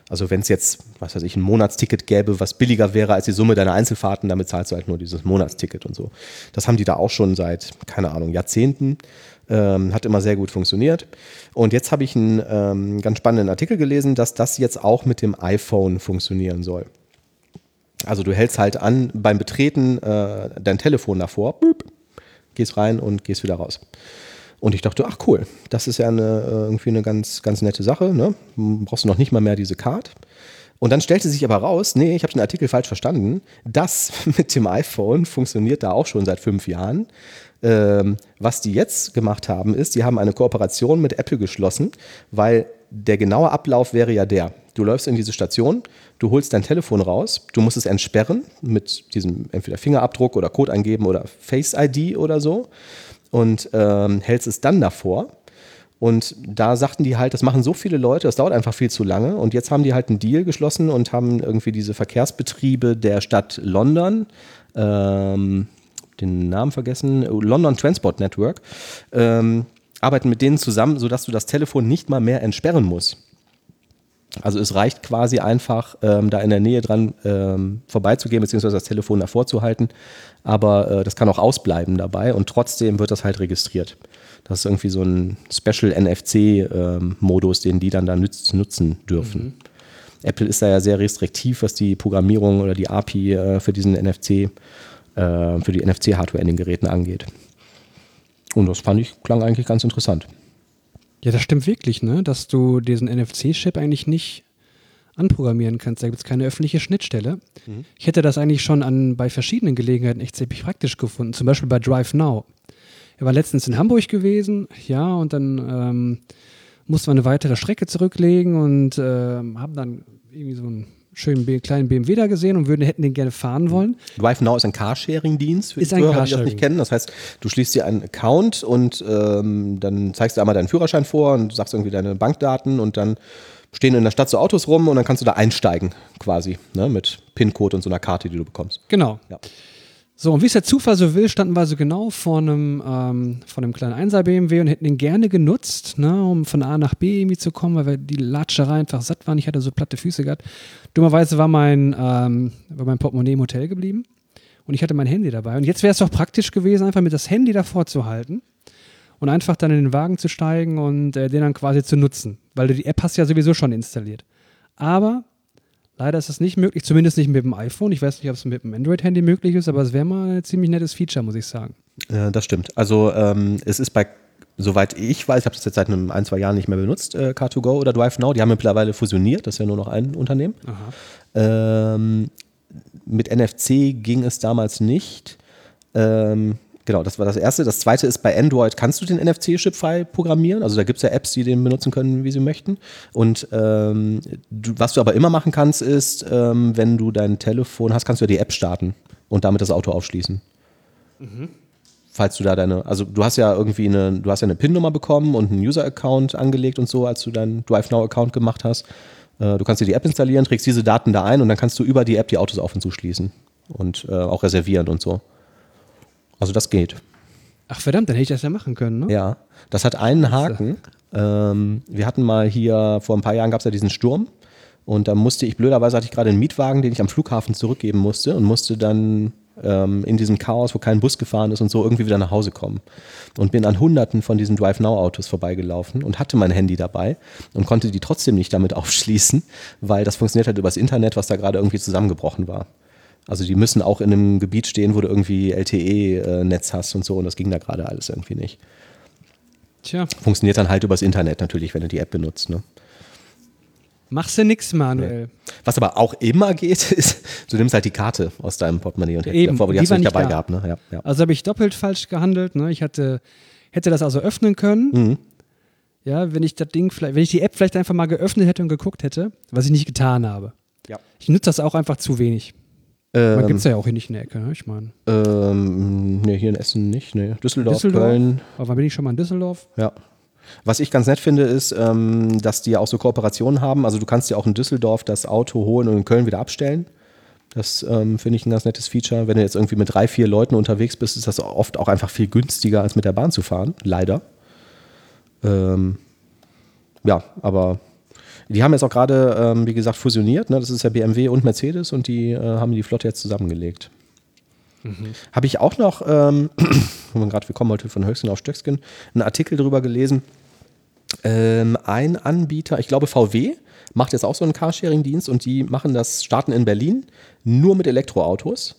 Also wenn es jetzt, was weiß ich, ein Monatsticket gäbe, was billiger wäre als die Summe deiner Einzelfahrten, damit zahlst du halt nur dieses Monatsticket und so. Das haben die da auch schon seit, keine Ahnung, Jahrzehnten. Ähm, hat immer sehr gut funktioniert. Und jetzt habe ich einen ähm, ganz spannenden Artikel gelesen, dass das jetzt auch mit dem iPhone funktionieren soll. Also du hältst halt an beim Betreten äh, dein Telefon davor, boop, gehst rein und gehst wieder raus. Und ich dachte, ach cool, das ist ja eine, äh, irgendwie eine ganz, ganz nette Sache. Ne? Brauchst du noch nicht mal mehr diese Card. Und dann stellte sich aber raus, nee, ich habe den Artikel falsch verstanden. Das [laughs] mit dem iPhone funktioniert da auch schon seit fünf Jahren. Ähm, was die jetzt gemacht haben, ist, die haben eine Kooperation mit Apple geschlossen, weil der genaue Ablauf wäre ja der. Du läufst in diese Station, du holst dein Telefon raus, du musst es entsperren mit diesem entweder Fingerabdruck oder Code eingeben oder Face ID oder so und ähm, hältst es dann davor. Und da sagten die halt, das machen so viele Leute, das dauert einfach viel zu lange. Und jetzt haben die halt einen Deal geschlossen und haben irgendwie diese Verkehrsbetriebe der Stadt London, ähm, den Namen vergessen, London Transport Network, ähm, arbeiten mit denen zusammen, sodass du das Telefon nicht mal mehr entsperren musst. Also es reicht quasi einfach, ähm, da in der Nähe dran ähm, vorbeizugehen, beziehungsweise das Telefon davor zu halten. Aber äh, das kann auch ausbleiben dabei und trotzdem wird das halt registriert. Das ist irgendwie so ein Special NFC-Modus, den die dann da nütz, nutzen dürfen. Apple ist da ja sehr restriktiv, was die Programmierung oder die API äh, für diesen NFC, äh, für die NFC-Hardware in den Geräten angeht. Und das fand ich, klang eigentlich ganz interessant. Ja, das stimmt wirklich, ne? Dass du diesen NFC-Chip eigentlich nicht anprogrammieren kannst. Da gibt es keine öffentliche Schnittstelle. Ich hätte das eigentlich schon an, bei verschiedenen Gelegenheiten echt ziemlich praktisch gefunden. Zum Beispiel bei Drive Now. Er war letztens in Hamburg gewesen, ja, und dann ähm, mussten wir eine weitere Strecke zurücklegen und ähm, haben dann irgendwie so einen schönen B kleinen BMW da gesehen und würden, hätten den gerne fahren wollen. Drive Now ist ein Carsharing-Dienst, für Ist die ein Zuhörer, die das Carsharing. nicht kennen. Das heißt, du schließt dir einen Account und ähm, dann zeigst du einmal deinen Führerschein vor und sagst irgendwie deine Bankdaten und dann stehen in der Stadt so Autos rum und dann kannst du da einsteigen quasi, ne, mit PIN-Code und so einer Karte, die du bekommst. Genau. Ja. So, und wie es der Zufall so will, standen wir so genau vor einem, ähm, vor einem kleinen 1er BMW und hätten den gerne genutzt, ne, um von A nach B irgendwie zu kommen, weil wir die Latscherei einfach satt waren. Ich hatte so platte Füße gehabt. Dummerweise war mein, ähm, war mein Portemonnaie im Hotel geblieben und ich hatte mein Handy dabei. Und jetzt wäre es doch praktisch gewesen, einfach mit das Handy davor zu halten und einfach dann in den Wagen zu steigen und äh, den dann quasi zu nutzen, weil du die App hast ja sowieso schon installiert. Aber Leider ist es nicht möglich, zumindest nicht mit dem iPhone. Ich weiß nicht, ob es mit dem Android-Handy möglich ist, aber es wäre mal ein ziemlich nettes Feature, muss ich sagen. Äh, das stimmt. Also ähm, es ist bei, soweit ich weiß, ich habe das jetzt seit einem, ein, zwei Jahren nicht mehr benutzt, äh, Car2Go oder Drive Now. Die haben mittlerweile fusioniert, das ist ja nur noch ein Unternehmen. Ähm, mit NFC ging es damals nicht. Ähm, genau, das war das Erste. Das Zweite ist, bei Android kannst du den NFC-Chip frei programmieren. Also da gibt es ja Apps, die den benutzen können, wie sie möchten. Und ähm, du, was du aber immer machen kannst, ist, ähm, wenn du dein Telefon hast, kannst du ja die App starten und damit das Auto aufschließen. falls du da deine, also du hast ja irgendwie eine, du hast ja eine PIN-Nummer bekommen und einen User-Account angelegt und so, als du deinen DriveNow-Account gemacht hast. Äh, du kannst dir die App installieren, trägst diese Daten da ein und dann kannst du über die App die Autos auf und zuschließen und äh, auch reservieren und so. Also das geht. Ach verdammt, dann hätte ich das ja machen können, ne? Ja, das hat einen Haken. Ähm, wir hatten mal hier, vor ein paar Jahren gab es ja diesen Sturm und da musste ich, blöderweise hatte ich gerade einen Mietwagen, den ich am Flughafen zurückgeben musste und musste dann ähm, in diesem Chaos, wo kein Bus gefahren ist und so, irgendwie wieder nach Hause kommen. Und bin an hunderten von diesen Drive-Now-Autos vorbeigelaufen und hatte mein Handy dabei und konnte die trotzdem nicht damit [laughs] aufschließen, weil das funktioniert halt übers Internet, was da gerade irgendwie zusammengebrochen war. Also die müssen auch in einem Gebiet stehen, wo du irgendwie LTE-Netz hast und so und das ging da gerade alles irgendwie nicht. Tja, Funktioniert dann halt übers Internet natürlich, wenn du die App benutzt. Ne? machst du nix, Manuel. Was aber auch immer geht, [laughs] ist, du nimmst halt die Karte aus deinem Portemonnaie und Eben, davor, die die hast du nicht dabei da. gehabt. Ne? Ja, ja. Also habe ich doppelt falsch gehandelt. Ne? Ich hatte, hätte das also öffnen können. Mhm. Ja, wenn ich das Ding vielleicht, wenn ich die App vielleicht einfach mal geöffnet hätte und geguckt hätte, was ich nicht getan habe. Ja. Ich nutze das auch einfach zu wenig. Man Ähm, gibt es ja auch hier nicht in der Ecke, ne? ich meine. ähm, nee, hier in Essen nicht. Nee. Düsseldorf, Düsseldorf. Köln. Aber bin ich schon mal in Düsseldorf? Ja. Was ich ganz nett finde, ist, ähm, dass die ja auch so Kooperationen haben. Also du kannst ja auch in Düsseldorf das Auto holen und in Köln wieder abstellen. Das ähm, finde ich ein ganz nettes Feature. Wenn du jetzt irgendwie mit drei, vier Leuten unterwegs bist, ist das oft auch einfach viel günstiger, als mit der Bahn zu fahren. Leider. Ähm, ja, aber die haben jetzt auch gerade, ähm, wie gesagt, fusioniert. Ne? Das ist ja BMW und Mercedes und die äh, haben die Flotte jetzt zusammengelegt. Habe ich auch noch, ähm, [clears throat] gerade, wir kommen heute von Höchsten auf Stöckskin, einen Artikel darüber gelesen. Ähm, ein Anbieter, ich glaube VW, macht jetzt auch so einen Carsharing-Dienst und die machen das, starten in Berlin nur mit Elektroautos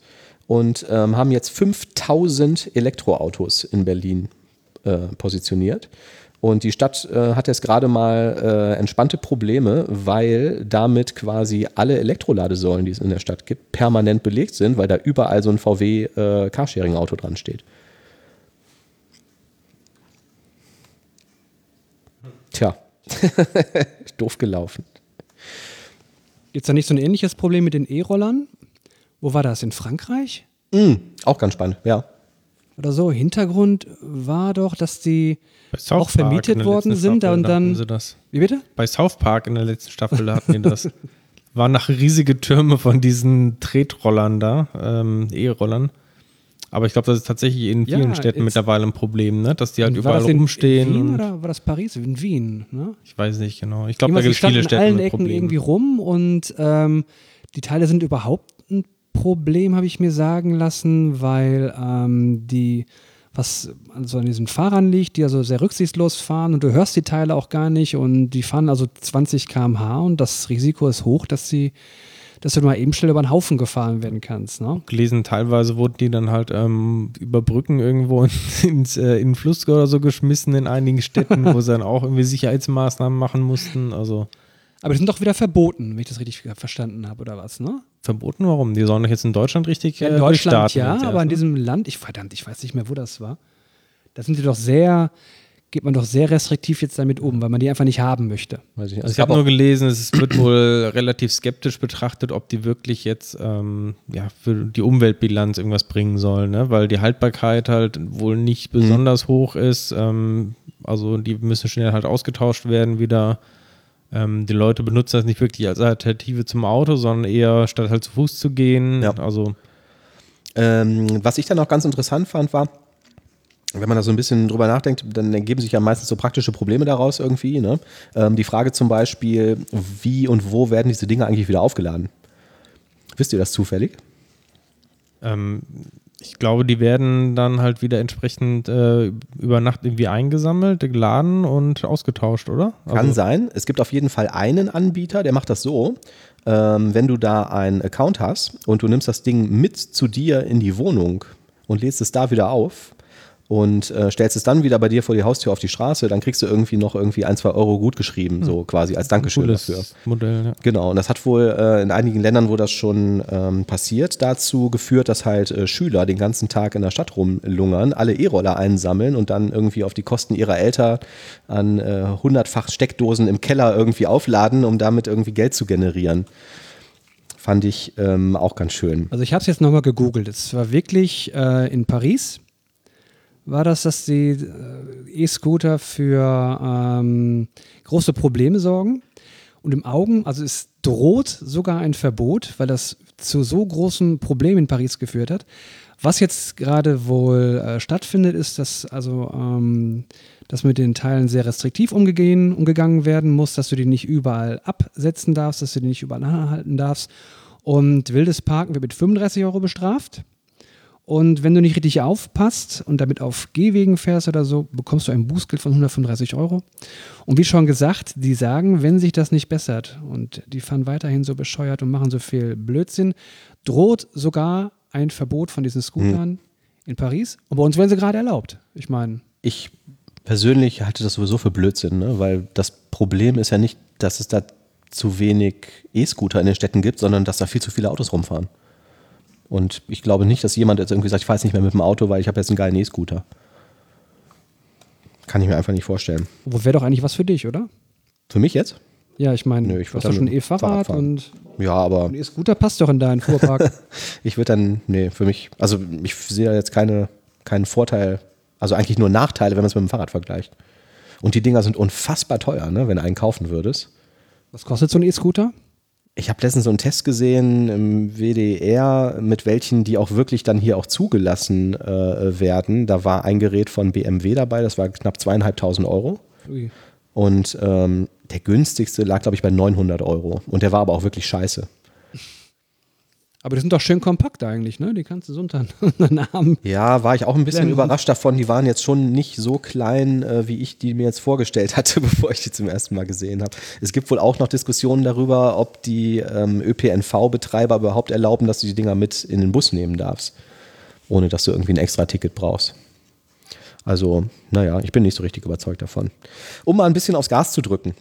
und ähm, haben jetzt 5000 Elektroautos in Berlin äh, positioniert. Und die Stadt äh, hat jetzt gerade mal äh, entspannte Probleme, weil damit quasi alle Elektroladesäulen, die es in der Stadt gibt, permanent belegt sind, weil da überall so ein VW äh, Carsharing-Auto dran steht. Tja, [laughs] doof gelaufen. Gibt es da nicht so ein ähnliches Problem mit den E-Rollern? Wo war das? In Frankreich? Mm, auch ganz spannend, ja. Oder so? Hintergrund war doch, dass die auch Park in vermietet worden sind Staffel, und dann. Sie das. Wie bitte? Bei South Park in der letzten Staffel hatten die das. [laughs] Waren nach riesige Türme von diesen Tretrollern da, ähm, E-Rollern. Aber ich glaube, das ist tatsächlich in Ja, vielen Städten jetzt- mittlerweile ein Problem, ne? dass die halt überall das in, rumstehen. In Wien oder war das Paris? In Wien, ne? ich weiß nicht genau. Ich glaube, da die gibt es standen viele in Städte allen mit Ecken Problemen. irgendwie rum und ähm, die Teile sind überhaupt Problem, habe ich mir sagen lassen, weil ähm, die, was also an diesen Fahrern liegt, die also sehr rücksichtslos fahren und du hörst die Teile auch gar nicht und die fahren also 20 km/h und das Risiko ist hoch, dass sie dass du mal eben schnell über den Haufen gefahren werden kannst. Ne? gelesen, teilweise wurden die dann halt ähm, über Brücken irgendwo [laughs] in, ins, äh, in den Fluss oder so geschmissen in einigen Städten, wo sie dann auch irgendwie Sicherheitsmaßnahmen machen mussten. Also Aber die sind doch wieder verboten, wenn ich das richtig verstanden habe, oder was, ne? Verboten, warum? Die sollen doch jetzt in Deutschland richtig Ja, in äh, Deutschland ja, erst, aber in ne? diesem Land, ich verdammt, ich weiß nicht mehr, wo das war. Da sind die doch sehr, geht man doch sehr restriktiv jetzt damit um, weil man die einfach nicht haben möchte. Weiß ich, Also ich habe nur gelesen, es wird wohl relativ skeptisch betrachtet, ob die wirklich jetzt ähm, ja, für die Umweltbilanz irgendwas bringen sollen, ne? weil die Haltbarkeit halt wohl nicht Mhm. besonders hoch ist. Ähm, also die müssen schnell halt ausgetauscht werden wieder. Ähm, die Leute benutzen das nicht wirklich als Alternative zum Auto, sondern eher statt halt zu Fuß zu gehen. Ja. Also Ähm, was ich dann auch ganz interessant fand, war, wenn man da so ein bisschen drüber nachdenkt, dann ergeben sich ja meistens so praktische Probleme daraus irgendwie. Ne? Ähm, die Frage zum Beispiel, wie und wo werden diese Dinge eigentlich wieder aufgeladen? Wisst ihr das zufällig? ähm, ich glaube, die werden dann halt wieder entsprechend äh, über Nacht irgendwie eingesammelt, geladen und ausgetauscht, oder? Kann Also- sein. Es gibt auf jeden Fall einen Anbieter, der macht das so. Ähm, wenn du da einen Account hast und du nimmst das Ding mit zu dir in die Wohnung und lädst es da wieder auf und äh, stellst es dann wieder bei dir vor die Haustür auf die Straße, dann kriegst du irgendwie noch irgendwie ein, zwei Euro gut geschrieben, so quasi als Dankeschön Cooles dafür. Modell, ja. Genau, und das hat wohl äh, in einigen Ländern, wo das schon ähm, passiert, dazu geführt, dass halt äh, Schüler den ganzen Tag in der Stadt rumlungern, alle E-Roller einsammeln und dann irgendwie auf die Kosten ihrer Eltern an äh, hundertfach Steckdosen im Keller irgendwie aufladen, um damit irgendwie Geld zu generieren. Fand ich ähm, auch ganz schön. Also ich habe es jetzt nochmal gegoogelt. Es war wirklich äh, in Paris war das, dass die äh, E-Scooter für ähm, große Probleme sorgen. Und im Augen, also es droht sogar ein Verbot, weil das zu so großen Problemen in Paris geführt hat. Was jetzt gerade wohl äh, stattfindet, ist, dass also ähm, dass mit den Teilen sehr restriktiv umgehen, umgegangen werden muss, dass du die nicht überall absetzen darfst, dass du die nicht überall anhalten darfst. Und wildes Parken wird mit 35 Euro bestraft. Und wenn du nicht richtig aufpasst und damit auf Gehwegen fährst oder so, bekommst du ein Bußgeld von 135 Euro. Und wie schon gesagt, die sagen, wenn sich das nicht bessert und die fahren weiterhin so bescheuert und machen so viel Blödsinn, droht sogar ein Verbot von diesen Scootern hm. in Paris. Und bei uns werden sie gerade erlaubt. Ich meine. Ich persönlich halte das sowieso für Blödsinn, ne? weil das Problem ist ja nicht, dass es da zu wenig E-Scooter in den Städten gibt, sondern dass da viel zu viele Autos rumfahren. Und ich glaube nicht, dass jemand jetzt irgendwie sagt, ich fahre jetzt nicht mehr mit dem Auto, weil ich habe jetzt einen geilen E-Scooter. Kann ich mir einfach nicht vorstellen. Wo wäre doch eigentlich was für dich, oder? Für mich jetzt? Ja, ich meine, ich du hast doch schon E-Fahrrad und ja, aber E-Scooter passt doch in deinen Fuhrpark. [laughs] ich würde dann, nee, für mich, also ich sehe jetzt keine, keinen Vorteil, also eigentlich nur Nachteile, wenn man es mit dem Fahrrad vergleicht. Und die Dinger sind unfassbar teuer, ne, wenn du einen kaufen würdest. Was kostet so ein E-Scooter? Ich habe letztens so einen Test gesehen im WDR, mit welchen die auch wirklich dann hier auch zugelassen äh, werden. Da war ein Gerät von BMW dabei, das war knapp zweieinhalbtausend Euro. Ui. Und ähm, der günstigste lag, glaube ich, bei 900 Euro. Und der war aber auch wirklich scheiße. Aber die sind doch schön kompakt eigentlich, ne? Die kannst du so unter [laughs] den Arm. Ja, war ich auch ein bisschen überrascht davon. Die waren jetzt schon nicht so klein, äh, wie ich die mir jetzt vorgestellt [laughs] hatte, bevor ich die zum ersten Mal gesehen habe. Es gibt wohl auch noch Diskussionen darüber, ob die ähm, ÖPNV-Betreiber überhaupt erlauben, dass du die Dinger mit in den Bus nehmen darfst, ohne dass du irgendwie ein extra Ticket brauchst. Also, naja, ich bin nicht so richtig überzeugt davon. Um mal ein bisschen aufs Gas zu drücken.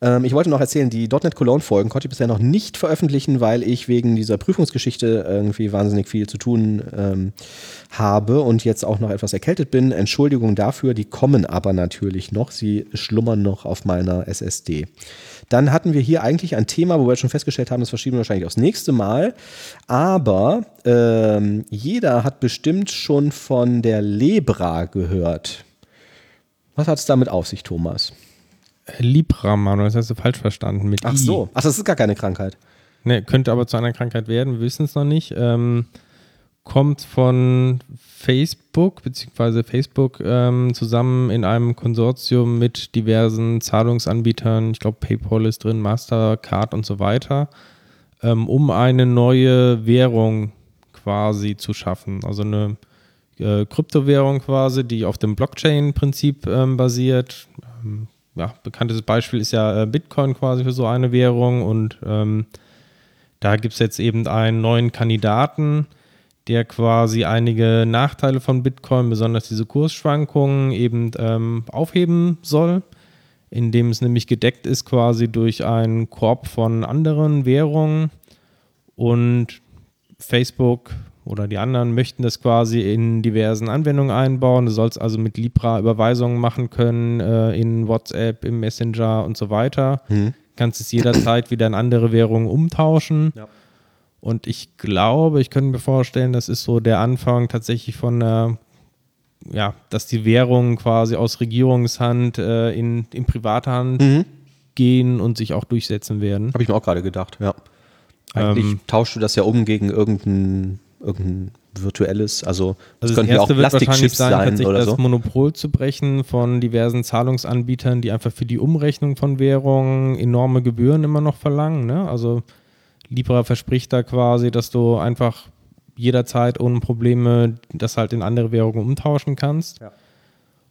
Ähm, ich wollte noch erzählen, die .NET Cologne Folgen konnte ich bisher noch nicht veröffentlichen, weil ich wegen dieser Prüfungsgeschichte irgendwie wahnsinnig viel zu tun ähm, habe und jetzt auch noch etwas erkältet bin. Entschuldigung dafür, die kommen aber natürlich noch. Sie schlummern noch auf meiner SSD. Dann hatten wir hier eigentlich ein Thema, wo wir schon festgestellt haben, das verschieben wir wahrscheinlich aufs nächste Mal. Aber ähm, jeder hat bestimmt schon von der Lebra gehört. Was hat es damit auf sich, Thomas? Libra, Manuel, das hast du falsch verstanden. Mit Ach so, ach, das ist gar keine Krankheit. Ne, könnte aber zu einer Krankheit werden, wir wissen es noch nicht. Ähm, kommt von Facebook, beziehungsweise Facebook ähm, zusammen in einem Konsortium mit diversen Zahlungsanbietern, ich glaube PayPal ist drin, Mastercard und so weiter, ähm, um eine neue Währung quasi zu schaffen. Also eine äh, Kryptowährung quasi, die auf dem Blockchain-Prinzip ähm, basiert. Ja, bekanntes Beispiel ist ja äh, Bitcoin quasi für so eine Währung und ähm, da gibt es jetzt eben einen neuen Kandidaten, der quasi einige Nachteile von Bitcoin, besonders diese Kursschwankungen, eben ähm, aufheben soll, indem es nämlich gedeckt ist quasi durch einen Korb von anderen Währungen und Facebook oder die anderen möchten das quasi in diversen Anwendungen einbauen. Du sollst also mit Libra Überweisungen machen können äh, in WhatsApp, im Messenger und so weiter. Mhm. Kannst es jederzeit wieder in andere Währungen umtauschen. Ja. Und ich glaube, ich könnte mir vorstellen, das ist so der Anfang tatsächlich von einer, ja, dass die Währungen quasi aus Regierungshand äh, in, in private Hand mhm. gehen und sich auch durchsetzen werden. Habe ich mir auch gerade gedacht, ja. Eigentlich ähm, tauschst du das ja um gegen irgendeinen irgendein virtuelles, also also könnten ja auch Plastikchips sein, sein oder das so. Monopol zu brechen von diversen Zahlungsanbietern, die einfach für die Umrechnung von Währungen enorme Gebühren immer noch verlangen. Ne? Also Libra verspricht da quasi, dass du einfach jederzeit ohne Probleme das halt in andere Währungen umtauschen kannst. Ja.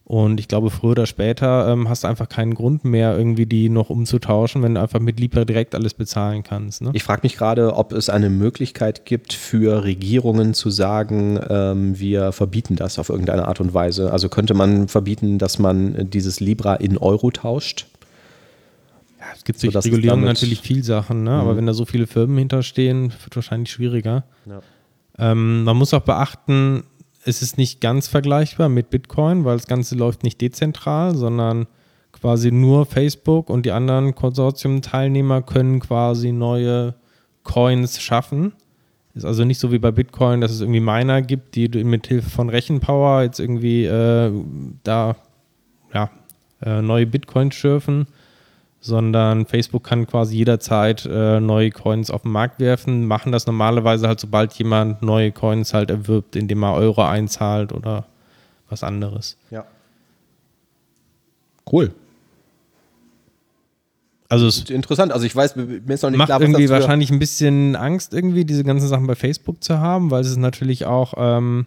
Und ich glaube, früher oder später ähm, hast du einfach keinen Grund mehr, irgendwie die noch umzutauschen, wenn du einfach mit Libra direkt alles bezahlen kannst. Ne? Ich frage mich gerade, ob es eine Möglichkeit gibt für Regierungen zu sagen, ähm, wir verbieten das auf irgendeine Art und Weise. Also könnte man verbieten, dass man dieses Libra in Euro tauscht? Ja, es gibt durch Regulierung natürlich viel Sachen, ne? Mhm. aber wenn da so viele Firmen hinterstehen, wird es wahrscheinlich schwieriger. Ja. Ähm, man muss auch beachten, es ist nicht ganz vergleichbar mit Bitcoin, weil das Ganze läuft nicht dezentral, sondern quasi nur Facebook und die anderen Konsortiumteilnehmer können quasi neue Coins schaffen. Ist also nicht so wie bei Bitcoin, dass es irgendwie Miner gibt, die mit Hilfe von Rechenpower jetzt irgendwie äh, da ja, äh, neue Bitcoins schürfen, sondern Facebook kann quasi jederzeit äh, neue Coins auf den Markt werfen, machen das normalerweise halt, sobald jemand neue Coins halt erwirbt, indem er Euro einzahlt oder was anderes. Ja. Cool. Also es Interessant. Also ich weiß, mir ist noch nicht macht klar, was irgendwie wahrscheinlich ein bisschen Angst, irgendwie diese ganzen Sachen bei Facebook zu haben, weil es ist natürlich auch ähm,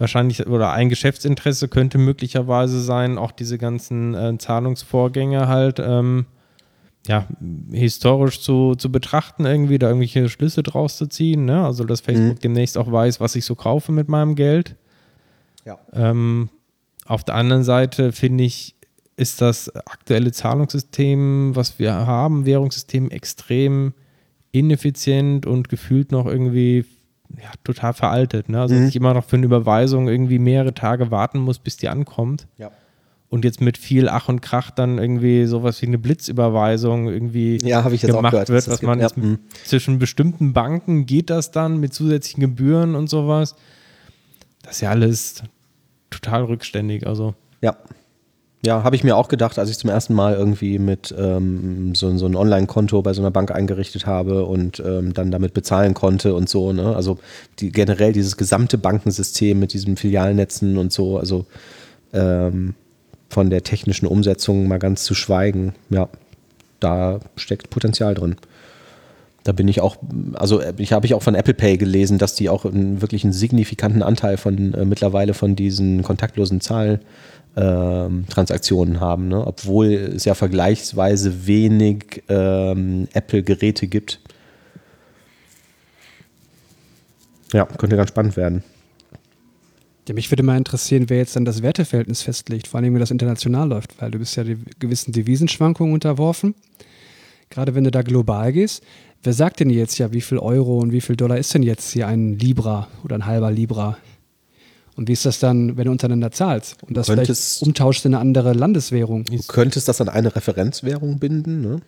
wahrscheinlich oder ein Geschäftsinteresse könnte möglicherweise sein, auch diese ganzen äh, Zahlungsvorgänge halt ähm, ja, historisch zu, zu betrachten, irgendwie da irgendwelche Schlüsse draus zu ziehen. Ne? Also dass Facebook Mhm. demnächst auch weiß, was ich so kaufe mit meinem Geld. Ja. Ähm, auf der anderen Seite finde ich, ist das aktuelle Zahlungssystem, was wir haben, Währungssystem, extrem ineffizient und gefühlt noch irgendwie ja, total veraltet. Ne? Also, dass ich immer noch für eine Überweisung irgendwie mehrere Tage warten muss, bis die ankommt. Ja. Und jetzt mit viel Ach und Krach dann irgendwie sowas wie eine Blitzüberweisung irgendwie Ja, gemacht gehört, dass wird, was man gibt. jetzt Ja, mhm. zwischen bestimmten Banken geht das dann mit zusätzlichen Gebühren und sowas. Das ist ja alles total rückständig. Also Ja. Ja, habe ich mir auch gedacht, als ich zum ersten Mal irgendwie mit ähm, so, so ein Online-Konto bei so einer Bank eingerichtet habe und ähm, dann damit bezahlen konnte und so. Ne? Also die, generell dieses gesamte Bankensystem mit diesen Filialnetzen und so, also ähm, von der technischen Umsetzung mal ganz zu schweigen, ja, da steckt Potenzial drin. Da bin ich auch, also äh, ich habe ich auch von Apple Pay gelesen, dass die auch einen, wirklich einen signifikanten Anteil von äh, mittlerweile von diesen kontaktlosen Zahltransaktionen haben, ne? obwohl es ja vergleichsweise wenig ähm, Apple-Geräte gibt. Ja, könnte ganz spannend werden. Ja, mich würde mal interessieren, wer jetzt dann das Werteverhältnis festlegt, vor allem wenn das international läuft, weil du bist ja gewissen Devisenschwankungen unterworfen. Gerade wenn du da global gehst, wer sagt denn jetzt ja, wie viel Euro und wie viel Dollar ist denn jetzt hier ein Libra oder ein halber Libra? Und wie ist das dann, wenn du untereinander zahlst und das Könntest- vielleicht umtauscht in eine andere Landeswährung? Du könntest das an eine Referenzwährung binden, ne?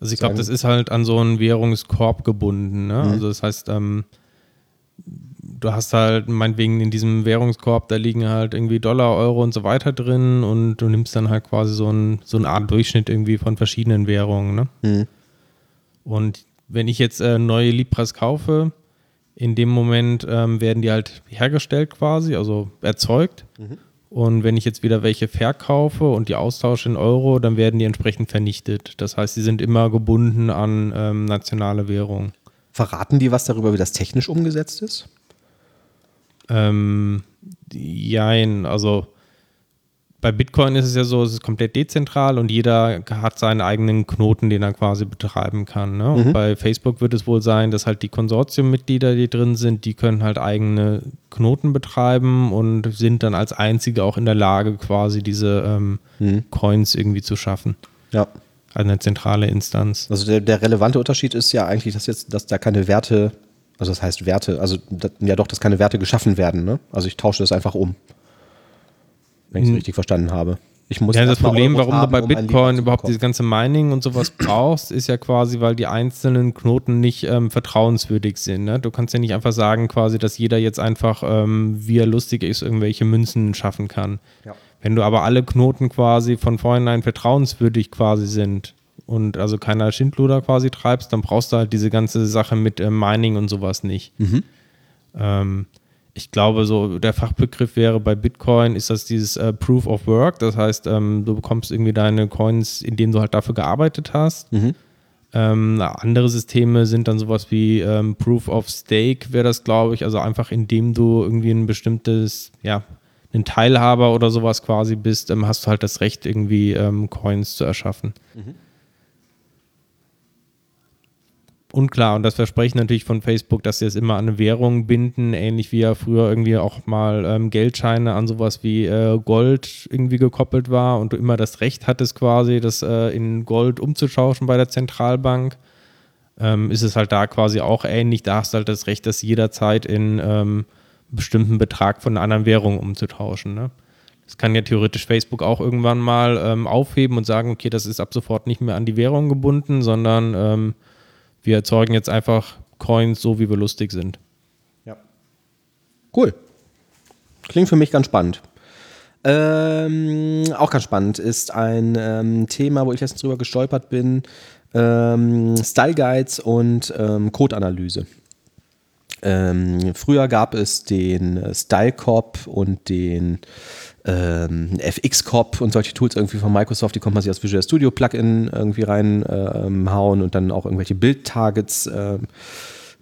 Also ich glaube, das ist halt an so einen Währungskorb gebunden. Ne? Mhm. Also das heißt, ähm, du hast halt meinetwegen in diesem Währungskorb, da liegen halt irgendwie Dollar, Euro und so weiter drin und du nimmst dann halt quasi so, ein, so eine Art Durchschnitt irgendwie von verschiedenen Währungen. Ne? Mhm. Und wenn ich jetzt äh, neue Libras kaufe, in dem Moment ähm, werden die halt hergestellt quasi, also erzeugt. Und wenn ich jetzt wieder welche verkaufe und die austausche in Euro, dann werden die entsprechend vernichtet. Das heißt, sie sind immer gebunden an ähm, nationale Währung. Verraten die was darüber, wie das technisch umgesetzt ist? Ähm, jein, also bei Bitcoin ist es ja so, es ist komplett dezentral und jeder hat seinen eigenen Knoten, den er quasi betreiben kann. Ne? Und bei Facebook wird es wohl sein, dass halt die Konsortiummitglieder, die drin sind, die können halt eigene Knoten betreiben und sind dann als einzige auch in der Lage, quasi diese ähm, Coins irgendwie zu schaffen. Ja. Also eine zentrale Instanz. Also der, der relevante Unterschied ist ja eigentlich, dass jetzt, dass da keine Werte, also das heißt Werte, also ja doch, dass keine Werte geschaffen werden, ne? Also ich tausche das einfach um. Wenn ich es richtig verstanden habe. Ich muss Ja, das Problem, Euros warum du haben, bei ein Libra Bitcoin überhaupt bekommen. diese ganze Mining und sowas [clears throat] brauchst, ist ja quasi, weil die einzelnen Knoten nicht ähm, vertrauenswürdig sind. Ne? Du kannst ja nicht einfach sagen, quasi, dass jeder jetzt einfach, ähm, wie er lustig ist, irgendwelche Münzen schaffen kann. Ja. Wenn du aber alle Knoten quasi von vornherein vertrauenswürdig quasi sind und also keiner Schindluder quasi treibst, dann brauchst du halt diese ganze Sache mit ähm, Mining und sowas nicht. Ähm, ich glaube, so der Fachbegriff wäre bei Bitcoin, ist das dieses äh, Proof of Work. Das heißt, ähm, du bekommst irgendwie deine Coins, in denen du halt dafür gearbeitet hast. Ähm, andere Systeme sind dann sowas wie ähm, Proof of Stake, wäre das, glaube ich. Also einfach, indem du irgendwie ein bestimmtes, ja, ein Teilhaber oder sowas quasi bist, ähm, hast du halt das Recht, irgendwie ähm, Coins zu erschaffen. Und klar, und das Versprechen natürlich von Facebook, dass sie es immer an eine Währung binden, ähnlich wie ja früher irgendwie auch mal ähm, Geldscheine an sowas wie äh, Gold irgendwie gekoppelt war und du immer das Recht hattest quasi, das äh, in Gold umzutauschen bei der Zentralbank, ähm, ist es halt da quasi auch ähnlich. Da hast du halt das Recht, das jederzeit in ähm, bestimmten Betrag von einer anderen Währung umzutauschen. Ne? Das kann ja theoretisch Facebook auch irgendwann mal ähm, aufheben und sagen, okay, das ist ab sofort nicht mehr an die Währung gebunden, sondern ähm, wir erzeugen jetzt einfach Coins so, wie wir lustig sind. Ja. Cool. Klingt für mich ganz spannend. Ähm, auch ganz spannend ist ein ähm, Thema, wo ich jetzt drüber gestolpert bin: ähm, Style Guides und ähm, Codeanalyse. Ähm, früher gab es den Style Cop und den ähm, FX Cop und solche Tools irgendwie von Microsoft, die konnte man sich als Visual Studio Plugin irgendwie reinhauen und dann auch irgendwelche Bild-Targets äh,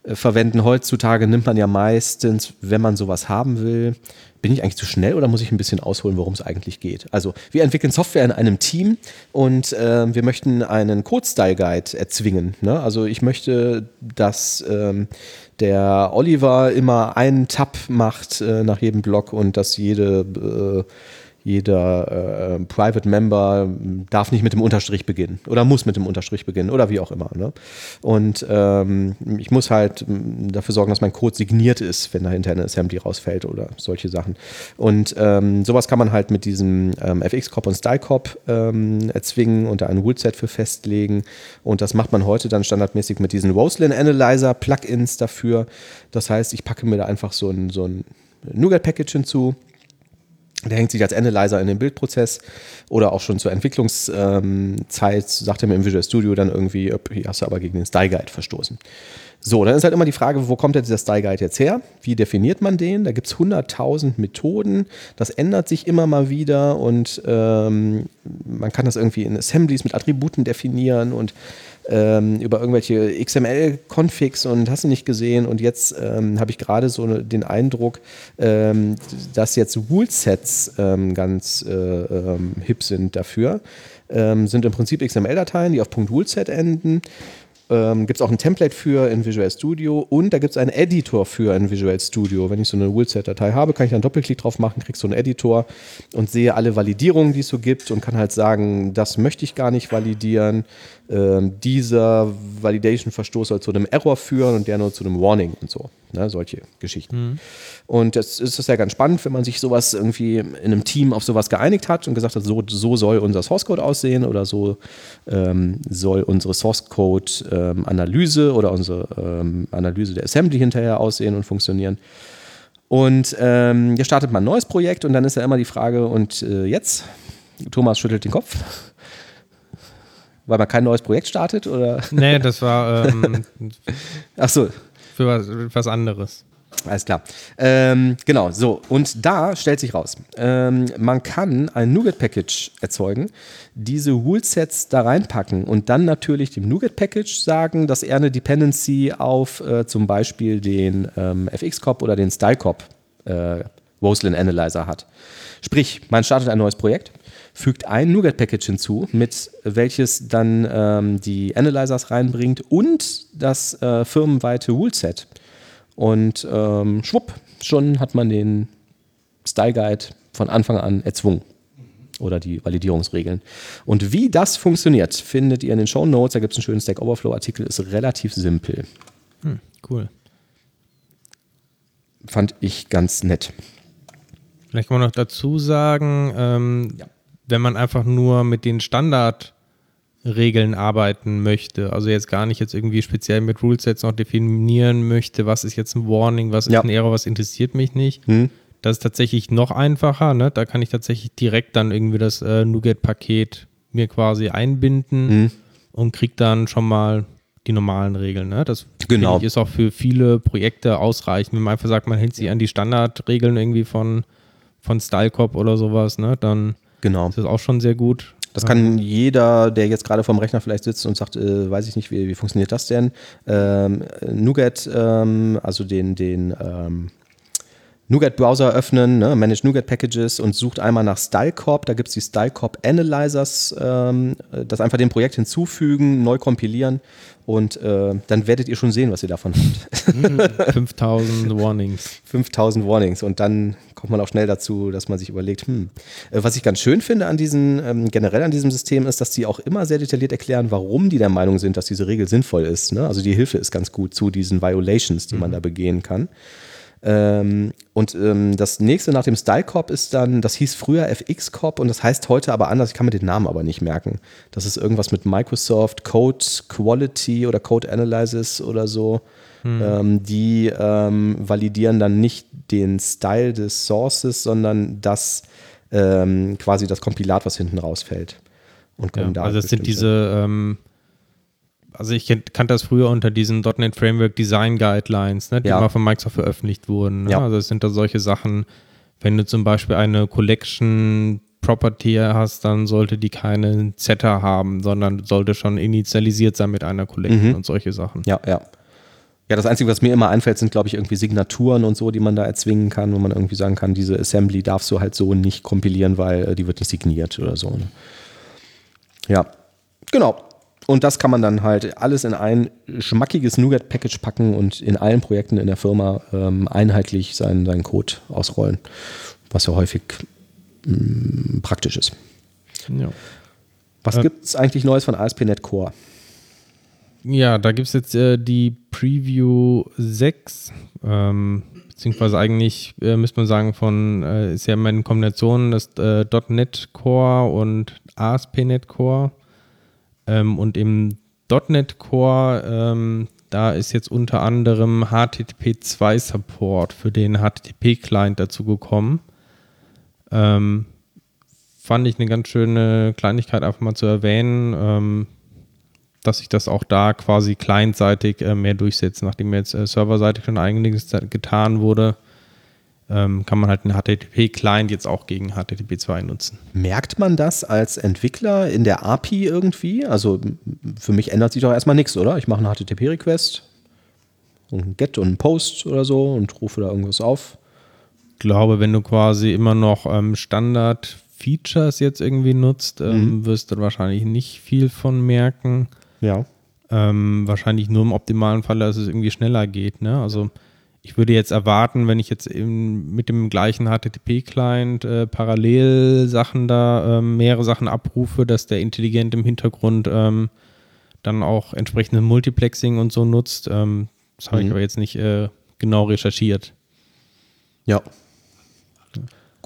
verwenden. Heutzutage nimmt man ja meistens, wenn man sowas haben will, bin ich eigentlich zu schnell oder muss ich ein bisschen ausholen, worum es eigentlich geht? Also, wir entwickeln Software in einem Team und äh, wir möchten einen Code-Style-Guide erzwingen. Ne? Also, ich möchte, dass ähm, der Oliver immer einen Tab macht äh, nach jedem Block und dass jede äh, jeder äh, Private Member darf nicht mit dem Unterstrich beginnen oder muss mit dem Unterstrich beginnen oder wie auch immer. Ne? Und ähm, ich muss halt dafür sorgen, dass mein Code signiert ist, wenn dahinter eine Assembly rausfällt oder solche Sachen. Und ähm, sowas kann man halt mit diesem ähm, FX-Cop und Style-Cop ähm, erzwingen und da ein Rule-Set für festlegen. Und das macht man heute dann standardmäßig mit diesen Roslyn Analyzer Plugins dafür. Das heißt, ich packe mir da einfach so ein, so ein Nougat-Package hinzu der hängt sich als Analyzer in den Bildprozess oder auch schon zur Entwicklungszeit, ähm, sagt er mir im Visual Studio dann irgendwie, hier hast du aber gegen den Style Guide verstoßen. So, dann ist halt immer die Frage, wo kommt denn dieser Style Guide jetzt her? Wie definiert man den? Da gibt es 100.000 Methoden. Das ändert sich immer mal wieder und ähm, man kann das irgendwie in Assemblies mit Attributen definieren und ähm, über irgendwelche XML-Configs und hast du nicht gesehen. Und jetzt ähm, habe ich gerade so den Eindruck, ähm, dass jetzt Rule-Sets ähm, ganz äh, ähm, hip sind dafür. Ähm, sind im Prinzip XML-Dateien, die auf .ruleset enden ähm, gibt es auch ein Template für in Visual Studio und da gibt es einen Editor für in Visual Studio. Wenn ich so eine Rule-Set-Datei habe, kann ich einen Doppelklick drauf machen, kriege so einen Editor und sehe alle Validierungen, die es so gibt und kann halt sagen, das möchte ich gar nicht validieren. Ähm, dieser Validation-Verstoß soll zu einem Error führen und der nur zu einem Warning und so. Ne, solche Geschichten. Mhm. Und das ist ja ganz spannend, wenn man sich sowas irgendwie in einem Team auf sowas geeinigt hat und gesagt hat, so, so soll unser Source Code aussehen oder so ähm, soll unsere Source Code ähm, Analyse oder unsere ähm, Analyse der Assembly hinterher aussehen und funktionieren. Und ähm, hier startet man ein neues Projekt und dann ist ja immer die Frage, und äh, jetzt? Thomas schüttelt den Kopf. Weil man kein neues Projekt startet? Oder? Nee, das war. Ähm, [laughs] Ach so, für was, was anderes. Alles klar. Ähm, genau, so. Und da stellt sich raus, ähm, man kann ein Nougat-Package erzeugen, diese Rule-Sets da reinpacken und dann natürlich dem Nougat-Package sagen, dass er eine Dependency auf äh, zum Beispiel den ähm, FX-Cop oder den Style-Cop äh, Roslyn Analyzer hat. Sprich, man startet ein neues Projekt, fügt ein Nougat-Package hinzu, mit welches dann ähm, die Analyzers reinbringt und das äh, firmenweite Rule-Set. Und ähm, schwupp, schon hat man den Style Guide von Anfang an erzwungen. Oder die Validierungsregeln. Und wie das funktioniert, findet ihr in den Show Notes. Da gibt es einen schönen Stack Overflow-Artikel, ist relativ simpel. Hm, cool. Fand ich ganz nett. Vielleicht kann man noch dazu sagen, ähm, ja wenn man einfach nur mit den Standardregeln arbeiten möchte, also jetzt gar nicht jetzt irgendwie speziell mit Rulesets noch definieren möchte, was ist jetzt ein Warning, was ist ja. ein Error, was interessiert mich nicht. Hm. Das ist tatsächlich noch einfacher. Ne? Da kann ich tatsächlich direkt dann irgendwie das äh, NuGet-Paket mir quasi einbinden hm. und kriege dann schon mal die normalen Regeln. Ne? Das genau. ich, ist auch für viele Projekte ausreichend. Wenn man einfach sagt, man hält sich an die Standardregeln irgendwie von, von StyleCop oder sowas, ne? dann Genau. Das ist auch schon sehr gut. Das kann jeder, der jetzt gerade vorm Rechner vielleicht sitzt und sagt, äh, weiß ich nicht, wie, wie funktioniert das denn? Ähm, Nougat, ähm, also den, den ähm, NuGet-Browser öffnen, ne, Manage NuGet-Packages und sucht einmal nach StyleCorp. Da gibt es die StyleCorp Analyzers, ähm, das einfach dem Projekt hinzufügen, neu kompilieren und äh, dann werdet ihr schon sehen, was ihr davon habt. [laughs] 5000 Warnings. 5000 Warnings und dann kommt man auch schnell dazu, dass man sich überlegt, hm, äh, was ich ganz schön finde an diesen, ähm, generell an diesem System ist, dass die auch immer sehr detailliert erklären, warum die der Meinung sind, dass diese Regel sinnvoll ist. Ne? Also die Hilfe ist ganz gut zu diesen Violations, die mhm. man da begehen kann. Ähm, und ähm, das nächste nach dem Style Corp ist dann, das hieß früher FX Corp und das heißt heute aber anders. Ich kann mir den Namen aber nicht merken. Das ist irgendwas mit Microsoft Code Quality oder Code Analysis oder so. Hm. Ähm, die ähm, validieren dann nicht den Style des Sources, sondern das ähm, quasi das Kompilat, was hinten rausfällt. Und ja, da also es sind diese also ich kannte das früher unter diesen .NET Framework Design Guidelines, ne, die ja. mal von Microsoft veröffentlicht wurden. Ne? Ja. Also es sind da solche Sachen, wenn du zum Beispiel eine Collection Property hast, dann sollte die keine Zetter haben, sondern sollte schon initialisiert sein mit einer Collection mhm. und solche Sachen. Ja, ja. Ja, das Einzige, was mir immer einfällt, sind, glaube ich, irgendwie Signaturen und so, die man da erzwingen kann, wo man irgendwie sagen kann, diese Assembly darfst du halt so nicht kompilieren, weil äh, die wird nicht signiert oder so. Ne? Ja, genau. Und das kann man dann halt alles in ein schmackiges Nougat-Package packen und in allen Projekten in der Firma ähm, einheitlich seinen, seinen Code ausrollen, was ja häufig mh, mm, praktisch ist. Ja. Was äh, gibt es eigentlich Neues von ASP.NET Core? Ja, da gibt es jetzt äh, die Preview 6, ähm, beziehungsweise eigentlich äh, müsste man sagen, von äh, ist ja immer in Kombination das äh, .NET Core und ASP.NET Core. Ähm, und im .NET Core, ähm, da ist jetzt unter anderem HTTP 2 Support für den HTTP Client dazu gekommen. Ähm, fand ich eine ganz schöne Kleinigkeit einfach mal zu erwähnen, ähm, dass sich das auch da quasi clientseitig äh, mehr durchsetzt, nachdem jetzt äh, serverseitig schon einiges getan wurde ähm, kann man halt einen HTTP-Client jetzt auch gegen HTTP 2 nutzen. Merkt man das als Entwickler in der API irgendwie? Also für mich ändert sich doch erstmal nichts, oder? Ich mache einen HTTP-Request, ein Get und ein Post oder so und rufe da irgendwas auf. Ich glaube, wenn du quasi immer noch ähm, Standard-Features jetzt irgendwie nutzt, ähm, mhm. wirst du wahrscheinlich nicht viel von merken. Ja. Ähm, wahrscheinlich nur im optimalen Fall, dass es irgendwie schneller geht. Ne? Also ich würde jetzt erwarten, wenn ich jetzt in, mit dem gleichen HTTP-Client äh, parallel Sachen da, äh, mehrere Sachen abrufe, dass der intelligent im Hintergrund ähm, dann auch entsprechende Multiplexing und so nutzt. Ähm, das habe mhm. ich aber jetzt nicht äh, genau recherchiert. Ja.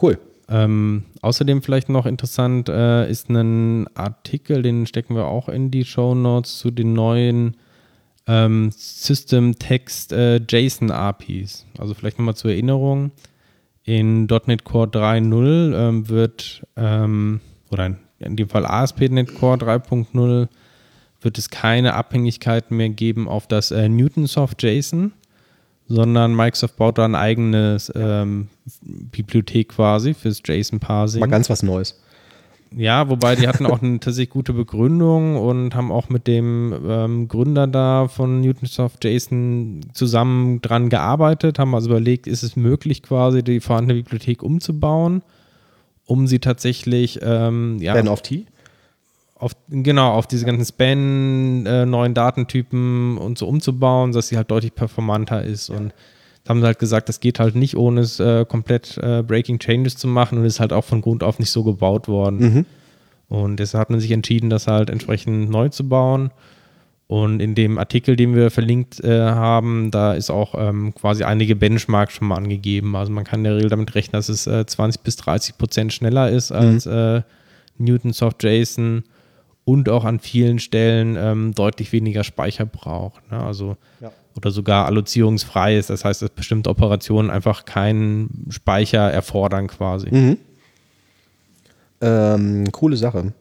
Cool. Ähm, außerdem vielleicht noch interessant äh, ist ein Artikel, den stecken wir auch in die Show Notes zu den neuen ähm, System Text äh, JSON APIs. Also vielleicht nochmal zur Erinnerung. In .NET Core 3.0 ähm, wird, ähm, oder in dem Fall ASP.NET Core 3.0, wird es keine Abhängigkeiten mehr geben auf das äh, Newtonsoft JSON, sondern Microsoft baut da ein eigenes ähm, Bibliothek quasi fürs JSON-Parsing. Mal ganz was Neues. Ja, wobei die hatten auch eine tatsächlich gute Begründung und haben auch mit dem ähm, Gründer da von Newtonsoft, Jason, zusammen dran gearbeitet, haben also überlegt, ist es möglich, quasi die vorhandene Bibliothek umzubauen, um sie tatsächlich ähm, ja, Ben of T? Auf, genau, auf diese ganzen Span, äh, neuen Datentypen und so umzubauen, dass sie halt deutlich performanter ist und haben sie halt gesagt, das geht halt nicht, ohne es äh, komplett äh, Breaking Changes zu machen und ist halt auch von Grund auf nicht so gebaut worden. Mhm. Und deshalb hat man sich entschieden, das halt entsprechend neu zu bauen. Und in dem Artikel, den wir verlinkt äh, haben, da ist auch ähm, quasi einige Benchmarks schon mal angegeben. Also man kann in der Regel damit rechnen, dass es äh, 20 bis 30 Prozent schneller ist mhm. als äh, Newtonsoft JSON und auch an vielen Stellen ähm, deutlich weniger Speicher braucht. Ne? Also ja oder sogar allozierungsfrei ist. Das heißt, dass bestimmte Operationen einfach keinen Speicher erfordern quasi. Mhm. Ähm, coole Sache.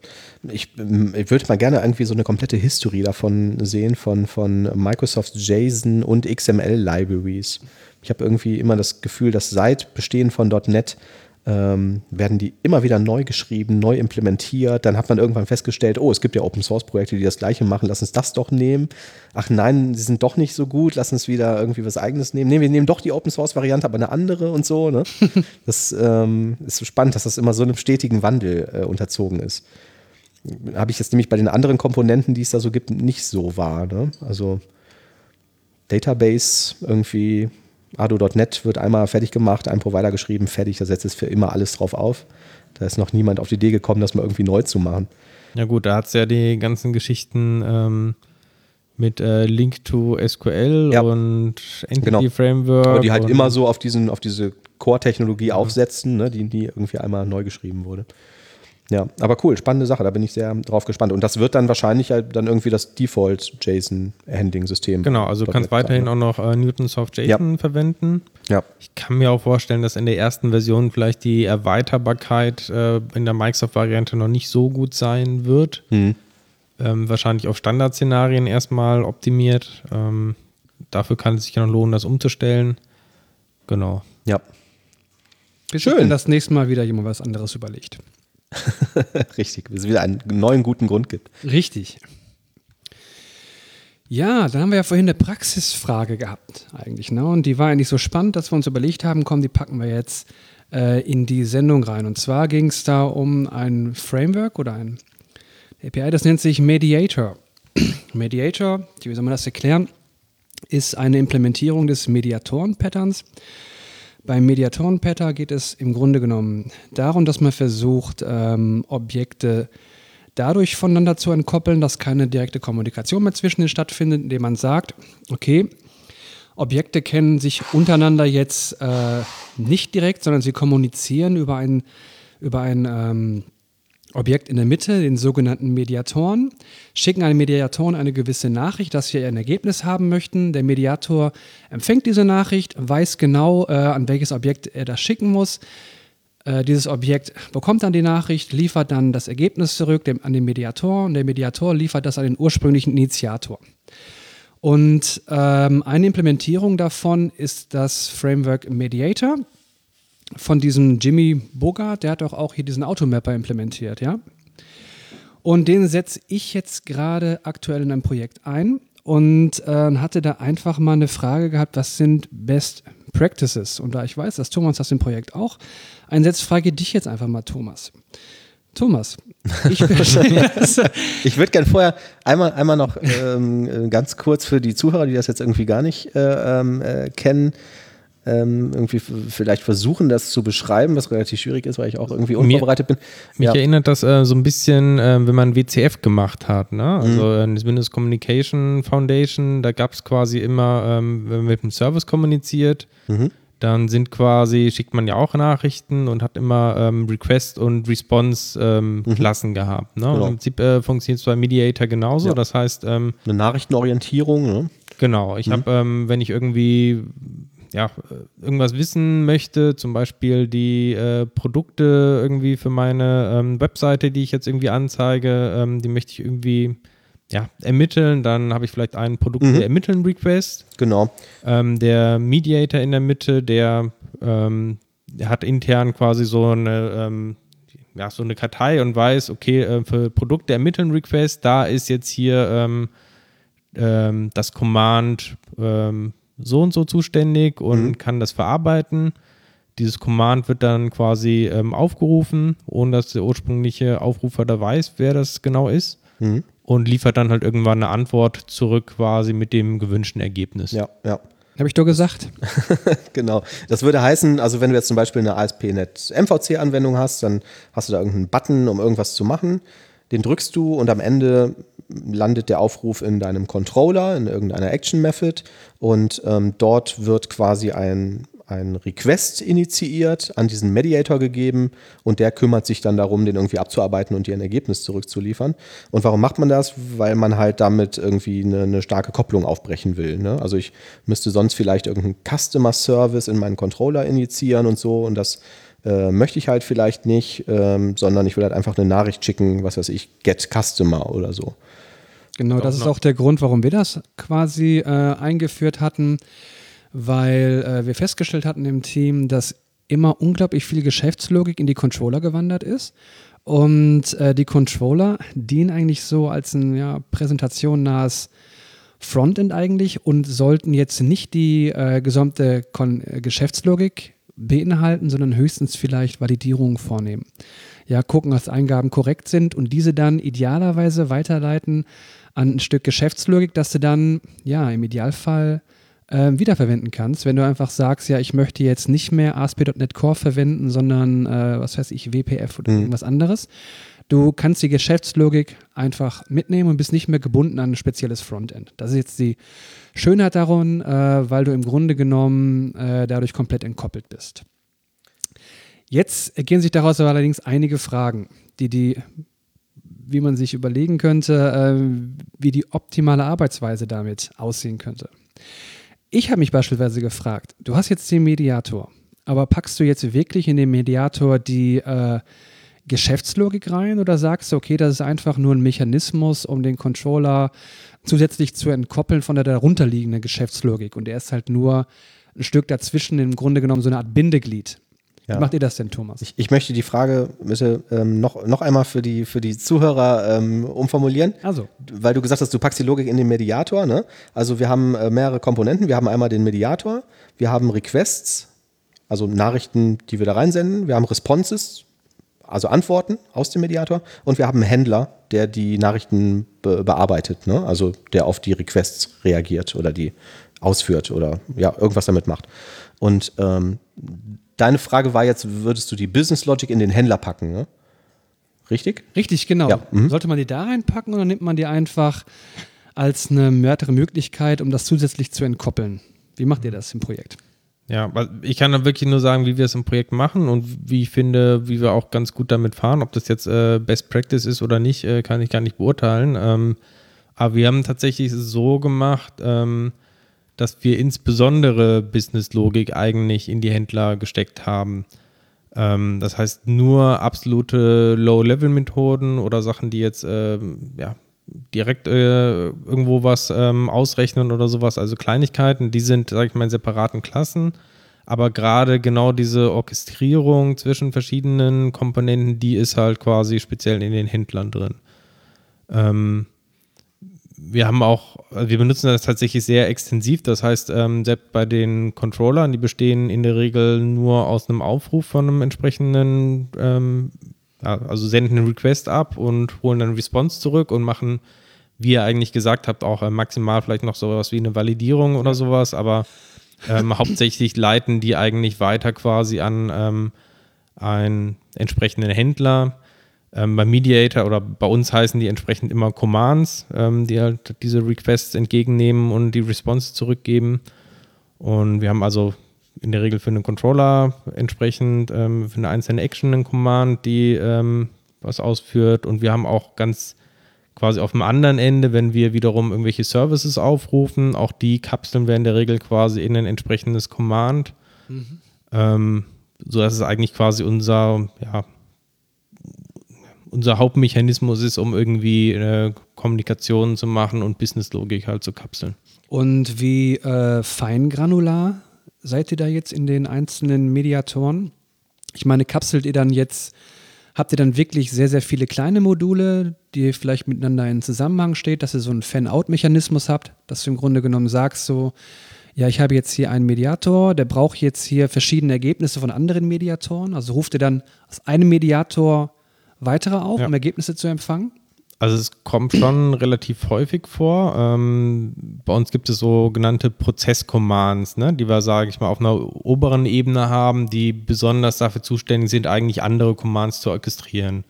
Ich, ich, würde mal gerne irgendwie so eine komplette History davon sehen, von, von Microsoft JSON und XML Libraries. Ich habe irgendwie immer das Gefühl, dass seit Bestehen von .NET ähm, werden die immer wieder neu geschrieben, neu implementiert. Dann hat man irgendwann festgestellt, oh, es gibt ja Open Source Projekte, die das gleiche machen, lass uns das doch nehmen. Ach nein, sie sind doch nicht so gut, lass uns wieder irgendwie was eigenes nehmen. Nee, wir nehmen doch die Open Source Variante, aber eine andere und so. Ne? [laughs] das ähm, ist so spannend, dass das immer so einem stetigen Wandel äh, unterzogen ist. Habe ich jetzt nämlich bei den anderen Komponenten, die es da so gibt, nicht so wahr. Ne? Also Database irgendwie Ado.net wird einmal fertig gemacht, ein Provider geschrieben, fertig, da setzt es für immer alles drauf auf. Da ist noch niemand auf die Idee gekommen, das mal irgendwie neu zu machen. Ja gut, da hat es ja die ganzen Geschichten ähm, mit äh, Link to SQL Ja. und Entity Genau. Framework. Aber die halt immer so auf, diesen, auf diese Core-Technologie aufsetzen, ne, die nie irgendwie einmal neu geschrieben wurde. Ja, aber cool, spannende Sache, da bin ich sehr drauf gespannt. Und das wird dann wahrscheinlich halt dann irgendwie das Default-JSON-Handling-System. Genau, also du kannst .NET sein, weiterhin ne? auch noch äh, Newtonsoft JSON verwenden. Ja, Ich kann mir auch vorstellen, dass in der ersten Version vielleicht die Erweiterbarkeit äh, in der Microsoft-Variante noch nicht so gut sein wird. Mhm. Ähm, wahrscheinlich auf Standardszenarien erstmal optimiert. Ähm, dafür kann es sich ja noch lohnen, das umzustellen. Genau. ja. Bis Schön. das nächste Mal wieder jemand was anderes überlegt. [laughs] Richtig, bis es wieder einen neuen guten Grund gibt. Richtig. Ja, dann haben wir ja vorhin eine Praxisfrage gehabt eigentlich. Ne? Und die war eigentlich so spannend, dass wir uns überlegt haben, komm, die packen wir jetzt äh, in die Sendung rein. Und zwar ging es da um ein Framework oder ein API, das nennt sich Mediator. [clears throat] Mediator, wie soll man das erklären, ist eine Implementierung des Mediatoren-Patterns. Beim Mediatoren-Pattern geht es im Grunde genommen darum, dass man versucht, ähm, Objekte dadurch voneinander zu entkoppeln, dass keine direkte Kommunikation mehr zwischen ihnen stattfindet, indem man sagt, okay, Objekte kennen sich untereinander jetzt äh, nicht direkt, sondern sie kommunizieren über ein, über ein ähm, Objekt in der Mitte, den sogenannten Mediatoren, schicken einem Mediatoren eine gewisse Nachricht, dass wir ein Ergebnis haben möchten. Der Mediator empfängt diese Nachricht, weiß genau, äh, an welches Objekt er das schicken muss. Äh, dieses Objekt bekommt dann die Nachricht, liefert dann das Ergebnis zurück dem, an den Mediator und der Mediator liefert das an den ursprünglichen Initiator. Und ähm, eine Implementierung davon ist das Framework Mediator von diesem Jimmy Bogart, der hat doch auch hier diesen Automapper implementiert, ja. Und den setze ich jetzt gerade aktuell in einem Projekt ein und äh, hatte da einfach mal eine Frage gehabt, was sind Best Practices? Und da ich weiß, dass Thomas das im Projekt auch einsetzt, frage ich dich jetzt einfach mal, Thomas. Thomas, ich verstehe das. [laughs] [laughs] Ich würde gerne vorher einmal, einmal noch ähm, äh, ganz kurz für die Zuhörer, die das jetzt irgendwie gar nicht äh, ähm, äh, kennen, ähm, irgendwie vielleicht versuchen, das zu beschreiben, was relativ schwierig ist, weil ich auch irgendwie unvorbereitet bin. Mich Ja. erinnert das äh, so ein bisschen, äh, wenn man WCF gemacht hat, ne? Mhm. Also äh, das Windows Communication Foundation, da gab es quasi immer, ähm, wenn man mit dem Service kommuniziert, Mhm. dann sind quasi, schickt man ja auch Nachrichten und hat immer ähm, Request und Response ähm, Klassen gehabt. Ne? Genau. im Prinzip äh, funktioniert es bei Mediator genauso. Ja. Das heißt, ähm, Eine Nachrichtenorientierung, ne? Genau, ich habe, ähm, wenn ich irgendwie ja, irgendwas wissen möchte, zum Beispiel die äh, Produkte irgendwie für meine ähm, Webseite, die ich jetzt irgendwie anzeige, ähm, die möchte ich irgendwie ja, ermitteln, dann habe ich vielleicht einen Produkt Mhm. der ermitteln Request. Genau. Ähm, der Mediator in der Mitte, der, ähm, der hat intern quasi so eine, ähm, ja, so eine Kartei und weiß, okay, äh, für Produkte ermitteln Request, da ist jetzt hier ähm, ähm, das Command ähm, so und so zuständig und Mhm. kann das verarbeiten. Dieses Command wird dann quasi ähm, aufgerufen, ohne dass der ursprüngliche Aufrufer da weiß, wer das genau ist. Mhm. Und liefert dann halt irgendwann eine Antwort zurück, quasi mit dem gewünschten Ergebnis. Ja, ja. Habe ich doch gesagt. [laughs] Genau. Das würde heißen, also wenn du jetzt zum Beispiel eine ASP.NET MVC-Anwendung hast, dann hast du da irgendeinen Button, um irgendwas zu machen. Den drückst du und am Ende landet der Aufruf in deinem Controller, in irgendeiner Action Method und ähm, dort wird quasi ein, ein Request initiiert, an diesen Mediator gegeben und der kümmert sich dann darum, den irgendwie abzuarbeiten und dir ein Ergebnis zurückzuliefern. Und warum macht man das? Weil man halt damit irgendwie eine, eine starke Kopplung aufbrechen will. Ne? Also ich müsste sonst vielleicht irgendeinen Customer Service in meinen Controller initiieren und so und das äh, möchte ich halt vielleicht nicht, ähm, sondern ich will halt einfach eine Nachricht schicken, was weiß ich, get Customer oder so. Genau, das ist auch der Grund, warum wir das quasi äh, eingeführt hatten, weil äh, wir festgestellt hatten im Team, dass immer unglaublich viel Geschäftslogik in die Controller gewandert ist. Und äh, die Controller dienen eigentlich so als ein ja, präsentationnahes Frontend eigentlich und sollten jetzt nicht die äh, gesamte Kon äh, Geschäftslogik beinhalten, sondern höchstens vielleicht Validierungen vornehmen. Ja, gucken, dass Eingaben korrekt sind und diese dann idealerweise weiterleiten an ein Stück Geschäftslogik, dass du dann ja im Idealfall äh, wiederverwenden kannst, wenn du einfach sagst, ja, ich möchte jetzt nicht mehr ASP.NET Core verwenden, sondern äh, was weiß ich, WPF oder Mhm. irgendwas anderes, Du kannst die Geschäftslogik einfach mitnehmen und bist nicht mehr gebunden an ein spezielles Frontend. Das ist jetzt die Schönheit daran, äh, weil du im Grunde genommen äh, dadurch komplett entkoppelt bist. Jetzt ergehen sich daraus aber allerdings einige Fragen, die die wie man sich überlegen könnte, äh, wie die optimale Arbeitsweise damit aussehen könnte. Ich habe mich beispielsweise gefragt, du hast jetzt den Mediator, aber packst du jetzt wirklich in den Mediator die äh, Geschäftslogik rein oder sagst du, okay, das ist einfach nur ein Mechanismus, um den Controller zusätzlich zu entkoppeln von der darunterliegenden Geschäftslogik und er ist halt nur ein Stück dazwischen, im Grunde genommen so eine Art Bindeglied. Ja. Wie macht ihr das denn, Thomas? Ich, ich möchte die Frage müsse, ähm, noch, noch einmal für die, für die Zuhörer ähm, umformulieren. Also. Weil du gesagt hast, du packst die Logik in den Mediator. Ne? Also wir haben äh, mehrere Komponenten. Wir haben einmal den Mediator, wir haben Requests, also Nachrichten, die wir da reinsenden. Wir haben Responses, also Antworten aus dem Mediator. Und wir haben einen Händler, der die Nachrichten be bearbeitet, ne? also der auf die Requests reagiert oder die ausführt oder ja, irgendwas damit macht. Und ähm, deine Frage war jetzt, würdest du die Business Logic in den Händler packen, ne? Richtig? Richtig, genau. Ja, mhm. Sollte man die da reinpacken oder nimmt man die einfach als eine weitere Möglichkeit, um das zusätzlich zu entkoppeln? Wie macht ihr das im Projekt? Ja, weil ich kann da wirklich nur sagen, wie wir es im Projekt machen und wie ich finde, wie wir auch ganz gut damit fahren. Ob das jetzt äh, Best Practice ist oder nicht, äh, kann ich gar nicht beurteilen. Ähm, aber wir haben tatsächlich so gemacht, ähm, dass wir insbesondere Business-Logik eigentlich in die Händler gesteckt haben. Ähm, das heißt, nur absolute Low-Level-Methoden oder Sachen, die jetzt ähm, ja, direkt äh, irgendwo was ähm, ausrechnen oder sowas, also Kleinigkeiten, die sind, sage ich mal, in separaten Klassen. Aber gerade genau diese Orchestrierung zwischen verschiedenen Komponenten, die ist halt quasi speziell in den Händlern drin. Ähm, wir haben auch, also wir benutzen das tatsächlich sehr extensiv. Das heißt, ähm, selbst bei den Controllern, die bestehen in der Regel nur aus einem Aufruf von einem entsprechenden, ähm, also senden einen Request ab und holen dann Response zurück und machen, wie ihr eigentlich gesagt habt, auch äh, maximal vielleicht noch sowas wie eine Validierung oder sowas, aber ähm, [laughs] hauptsächlich leiten die eigentlich weiter quasi an ähm, einen entsprechenden Händler ähm, beim Mediator oder bei uns heißen die entsprechend immer Commands, ähm, die halt diese Requests entgegennehmen und die Response zurückgeben. Und wir haben also in der Regel für einen Controller entsprechend ähm, für eine einzelne Action einen Command, die ähm, was ausführt. Und wir haben auch ganz quasi auf dem anderen Ende, wenn wir wiederum irgendwelche Services aufrufen, auch die kapseln wir in der Regel quasi in ein entsprechendes Command. Mhm. Ähm, so dass es eigentlich quasi unser ja, unser Hauptmechanismus ist, um irgendwie äh, Kommunikation zu machen und Businesslogik halt zu kapseln. Und wie äh, feingranular seid ihr da jetzt in den einzelnen Mediatoren? Ich meine, kapselt ihr dann jetzt, habt ihr dann wirklich sehr, sehr viele kleine Module, die vielleicht miteinander in Zusammenhang steht, dass ihr so einen Fan-Out-Mechanismus habt, dass du im Grunde genommen sagst, so, ja, ich habe jetzt hier einen Mediator, der braucht jetzt hier verschiedene Ergebnisse von anderen Mediatoren. Also ruft ihr dann aus einem Mediator weitere auf, ja. um Ergebnisse zu empfangen? Also es kommt schon [clears throat] relativ häufig vor. Ähm, bei uns gibt es sogenannte Prozess-Commands, ne, die wir, sage ich mal, auf einer oberen Ebene haben, die besonders dafür zuständig sind, eigentlich andere Commands zu orchestrieren.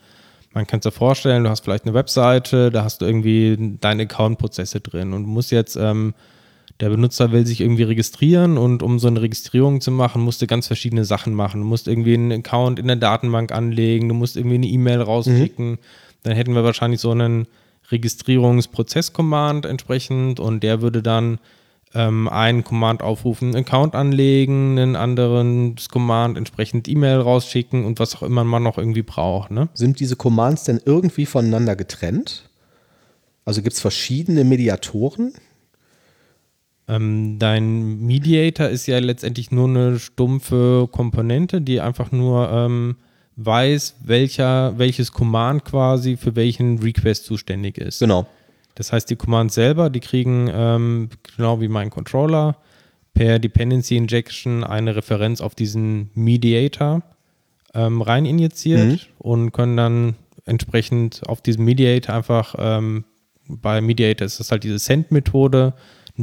Man kann sich vorstellen, du hast vielleicht eine Webseite, da hast du irgendwie deine Account-Prozesse drin und musst jetzt ähm, der Benutzer will sich irgendwie registrieren und um so eine Registrierung zu machen, musst du ganz verschiedene Sachen machen. Du musst irgendwie einen Account in der Datenbank anlegen, du musst irgendwie eine E-Mail rausschicken. Mhm. Dann hätten wir wahrscheinlich so einen Registrierungsprozess-Command entsprechend und der würde dann ähm, einen Command aufrufen, einen Account anlegen, einen anderen Command entsprechend E-Mail rausschicken und was auch immer man noch irgendwie braucht. Ne? Sind diese Commands denn irgendwie voneinander getrennt? Also gibt es verschiedene Mediatoren? Ähm, dein Mediator ist ja letztendlich nur eine stumpfe Komponente, die einfach nur ähm, weiß, welcher, welches Command quasi für welchen Request zuständig ist. Genau. Das heißt, die Commands selber, die kriegen ähm, genau wie mein Controller per Dependency Injection eine Referenz auf diesen Mediator ähm, rein injiziert mhm. und können dann entsprechend auf diesem Mediator einfach ähm, bei Mediator ist das halt diese Send-Methode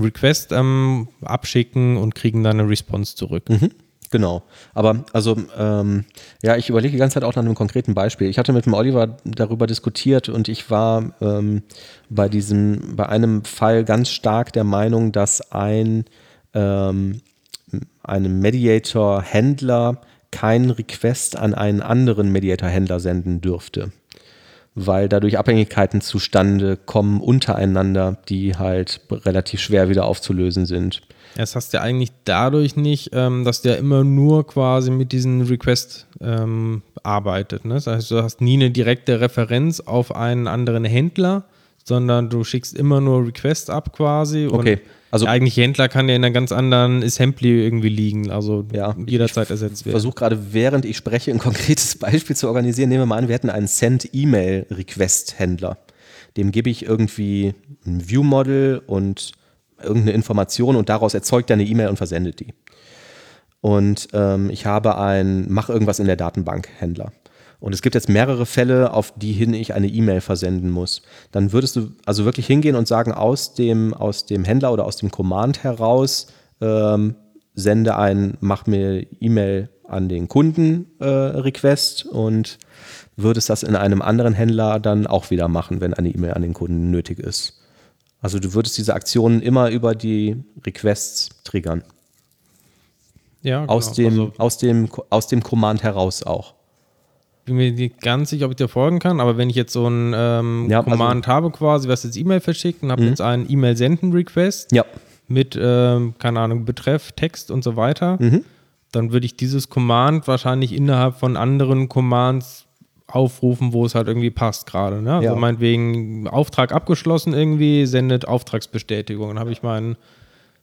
Request ähm, abschicken und kriegen dann eine Response zurück. Mhm. Genau. Aber also, ähm, ja, ich überlege die ganze Zeit auch nach einem konkreten Beispiel. Ich hatte mit dem Oliver darüber diskutiert und ich war ähm, bei diesem, bei einem Fall ganz stark der Meinung, dass ein ähm, einem Mediator-Händler keinen Request an einen anderen Mediator-Händler senden dürfte. Weil dadurch Abhängigkeiten zustande kommen untereinander, die halt relativ schwer wieder aufzulösen sind. Das hast du ja eigentlich dadurch nicht, ähm, dass der immer nur quasi mit diesem Request ähm, arbeitet. Ne? Das heißt, du hast nie eine direkte Referenz auf einen anderen Händler, sondern du schickst immer nur Request ab quasi. Okay. Also der eigentliche Händler kann ja in einer ganz anderen Assembly irgendwie liegen, also ja, jederzeit ersetzt werden. Ich versuche gerade, während ich spreche, ein konkretes Beispiel zu organisieren. Nehmen wir mal an, wir hätten einen Send-E-Mail-Request-Händler. Dem gebe ich irgendwie ein View-Model und irgendeine Information und daraus erzeugt er eine E-Mail und versendet die. Und ähm, ich habe ein Mach irgendwas in der Datenbank Händler. Und es gibt jetzt mehrere Fälle, auf die hin ich eine E-Mail versenden muss. Dann würdest du also wirklich hingehen und sagen, aus dem, aus dem Händler oder aus dem Command heraus, ähm, sende ein, mach mir E-Mail an den Kunden äh, Request und würdest das in einem anderen Händler dann auch wieder machen, wenn eine E-Mail an den Kunden nötig ist. Also du würdest diese Aktionen immer über die Requests triggern. Ja, genau. aus, dem, also, aus, dem, aus dem Command heraus auch. Bin mir nicht ganz sicher, ob ich dir folgen kann, aber wenn ich jetzt so ein ähm, ja, also Command also, habe quasi, was jetzt E-Mail verschickt und habe mhm. jetzt einen E-Mail-Senden-Request ja. mit, ähm, keine Ahnung, Betreff, Text und so weiter, mhm. dann würde ich dieses Command wahrscheinlich innerhalb von anderen Commands aufrufen, wo es halt irgendwie passt gerade. Ne? Also ja. meinetwegen Auftrag abgeschlossen irgendwie, sendet Auftragsbestätigung. Dann habe ich meinen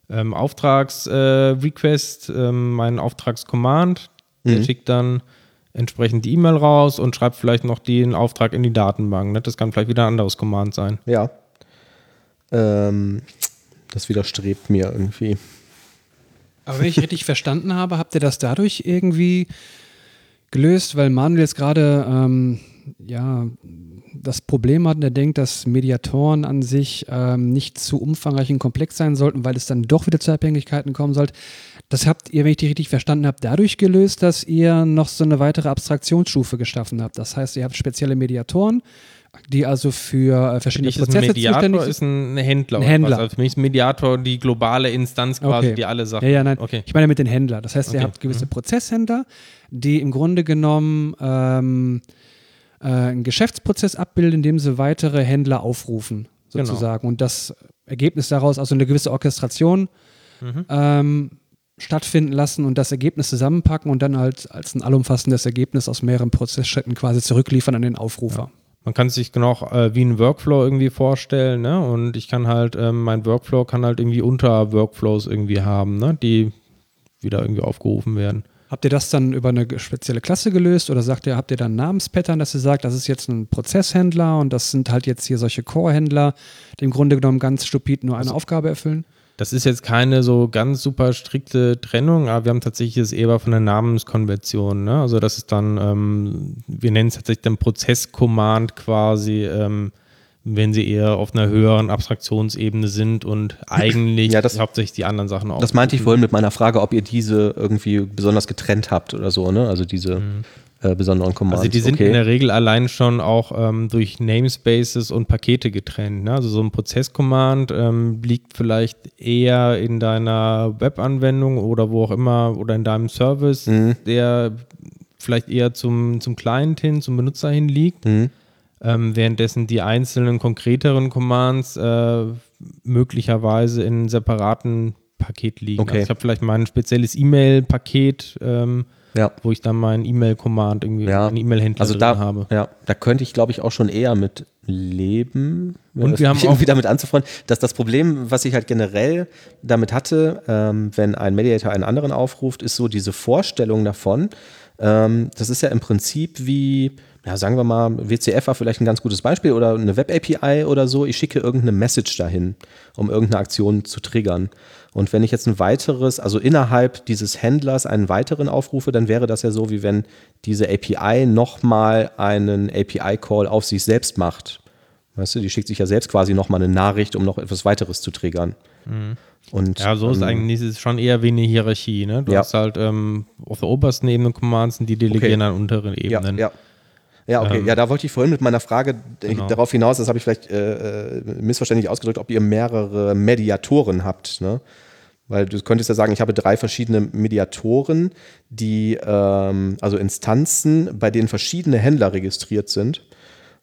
ähm, Auftragsrequest, äh, ähm, meinen Auftragscommand, mhm. der schickt dann entsprechend die E-Mail raus und schreibt vielleicht noch den Auftrag in die Datenbank. Ne? Das kann vielleicht wieder ein anderes Command sein. Ja. Ähm, das widerstrebt mir irgendwie. Aber wenn ich richtig verstanden habe, habt ihr das dadurch irgendwie gelöst, weil Manuel jetzt gerade ähm, ja, das Problem hat und er denkt, dass Mediatoren an sich ähm, nicht zu umfangreich und komplex sein sollten, weil es dann doch wieder zu Abhängigkeiten kommen sollte. Das habt ihr, wenn ich die richtig verstanden habe, dadurch gelöst, dass ihr noch so eine weitere Abstraktionsstufe geschaffen habt. Das heißt, ihr habt spezielle Mediatoren, die also für äh, verschiedene für Prozesse zuständig sind. Mediator ist ein Händler. Ein Händler. Also für mich ist Mediator die globale Instanz quasi, okay. die alle Sachen. Ja, ja, nein. Okay. Ich meine mit den Händlern. Das heißt, okay. ihr habt gewisse mhm. Prozesshändler, die im Grunde genommen ähm, äh, einen Geschäftsprozess abbilden, indem sie weitere Händler aufrufen, genau. sozusagen. Genau. Und das Ergebnis daraus, also eine gewisse Orchestration, mhm. ähm, stattfinden lassen und das Ergebnis zusammenpacken und dann halt als ein allumfassendes Ergebnis aus mehreren Prozessschritten quasi zurückliefern an den Aufrufer. Ja. Man kann sich genau äh, wie ein Workflow irgendwie vorstellen, ne? Und ich kann halt, ähm, mein Workflow kann halt irgendwie unter Workflows irgendwie haben, ne? Die wieder irgendwie aufgerufen werden. Habt ihr das dann über eine spezielle Klasse gelöst oder sagt ihr, habt ihr dann ein Namenspattern, dass ihr sagt, das ist jetzt ein Prozesshändler und das sind halt jetzt hier solche Core-Händler, die im Grunde genommen ganz stupid nur eine also, Aufgabe erfüllen? Das ist jetzt keine so ganz super strikte Trennung, aber wir haben tatsächlich das eher von der Namenskonvention. Ne? Also das ist dann, ähm, wir nennen es tatsächlich dann Prozess-Command quasi, ähm, wenn sie eher auf einer höheren Abstraktionsebene sind und [clears throat] eigentlich ja, das, hauptsächlich die anderen Sachen auch. Das meinte ich vorhin mit meiner Frage, ob ihr diese irgendwie besonders getrennt habt oder so, ne? Also diese mhm. Äh, besonderen Commands. Also die sind okay. in der Regel allein schon auch ähm, durch Namespaces und Pakete getrennt. Ne? Also so ein Prozesscommand ähm, liegt vielleicht eher in deiner Webanwendung oder wo auch immer oder in deinem Service, mhm. der vielleicht eher zum, zum Client hin, zum Benutzer hin liegt. Mhm ähm, währenddessen die einzelnen konkreteren Commands äh, möglicherweise in einem separaten Paket liegen. Okay. Also ich habe vielleicht mein spezielles E-Mail-Paket, ähm, ja. wo ich dann meinen E-Mail-Command irgendwie ja. einen E-Mail-Händler also da, habe. Ja, da könnte ich, glaube ich, auch schon eher mit leben, und wir haben irgendwie damit anzufreunden, dass das Problem, was ich halt generell damit hatte, ähm, wenn ein Mediator einen anderen aufruft, ist so diese Vorstellung davon. Ähm, das ist ja im Prinzip wie ja, sagen wir mal, WCF war vielleicht ein ganz gutes Beispiel oder eine Web-API oder so. Ich schicke irgendeine Message dahin, um irgendeine Aktion zu triggern. Und wenn ich jetzt ein weiteres, also innerhalb dieses Händlers einen weiteren aufrufe, dann wäre das ja so, wie wenn diese API nochmal einen API-Call auf sich selbst macht. Weißt du, die schickt sich ja selbst quasi nochmal eine Nachricht, um noch etwas weiteres zu triggern. Und, Ja, so ist ähm, eigentlich ist schon eher wie eine Hierarchie. Ne? Du Ja. hast halt ähm, auf der obersten Ebene Commands und die delegieren an unteren Ja, Ebenen. ja. Ja, okay. Ähm, ja, da wollte ich vorhin mit meiner Frage äh, Genau. darauf hinaus, das habe ich vielleicht äh, äh, missverständlich ausgedrückt, ob ihr mehrere Mediatoren habt. Ne? Weil du könntest ja sagen, ich habe drei verschiedene Mediatoren, die, ähm, also Instanzen, bei denen verschiedene Händler registriert sind.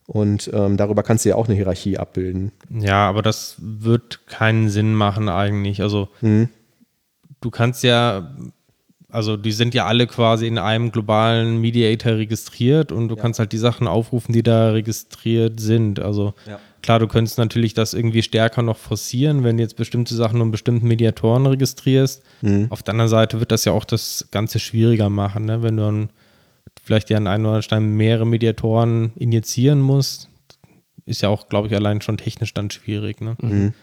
Und ähm, darüber kannst du ja auch eine Hierarchie abbilden. Ja, aber das wird keinen Sinn machen eigentlich. Also Mhm. du kannst ja, also die sind ja alle quasi in einem globalen Mediator registriert und du kannst halt die Sachen aufrufen, die da registriert sind. Also Ja. Klar, du könntest natürlich das irgendwie stärker noch forcieren, wenn du jetzt bestimmte Sachen um bestimmten Mediatoren registrierst. Mhm. Auf der anderen Seite wird das ja auch das Ganze schwieriger machen, ne? wenn du dann vielleicht ja an einem oder anderen Stein mehrere Mediatoren injizieren musst. Ist ja auch, glaube ich, allein schon technisch dann schwierig. Ne? Mhm.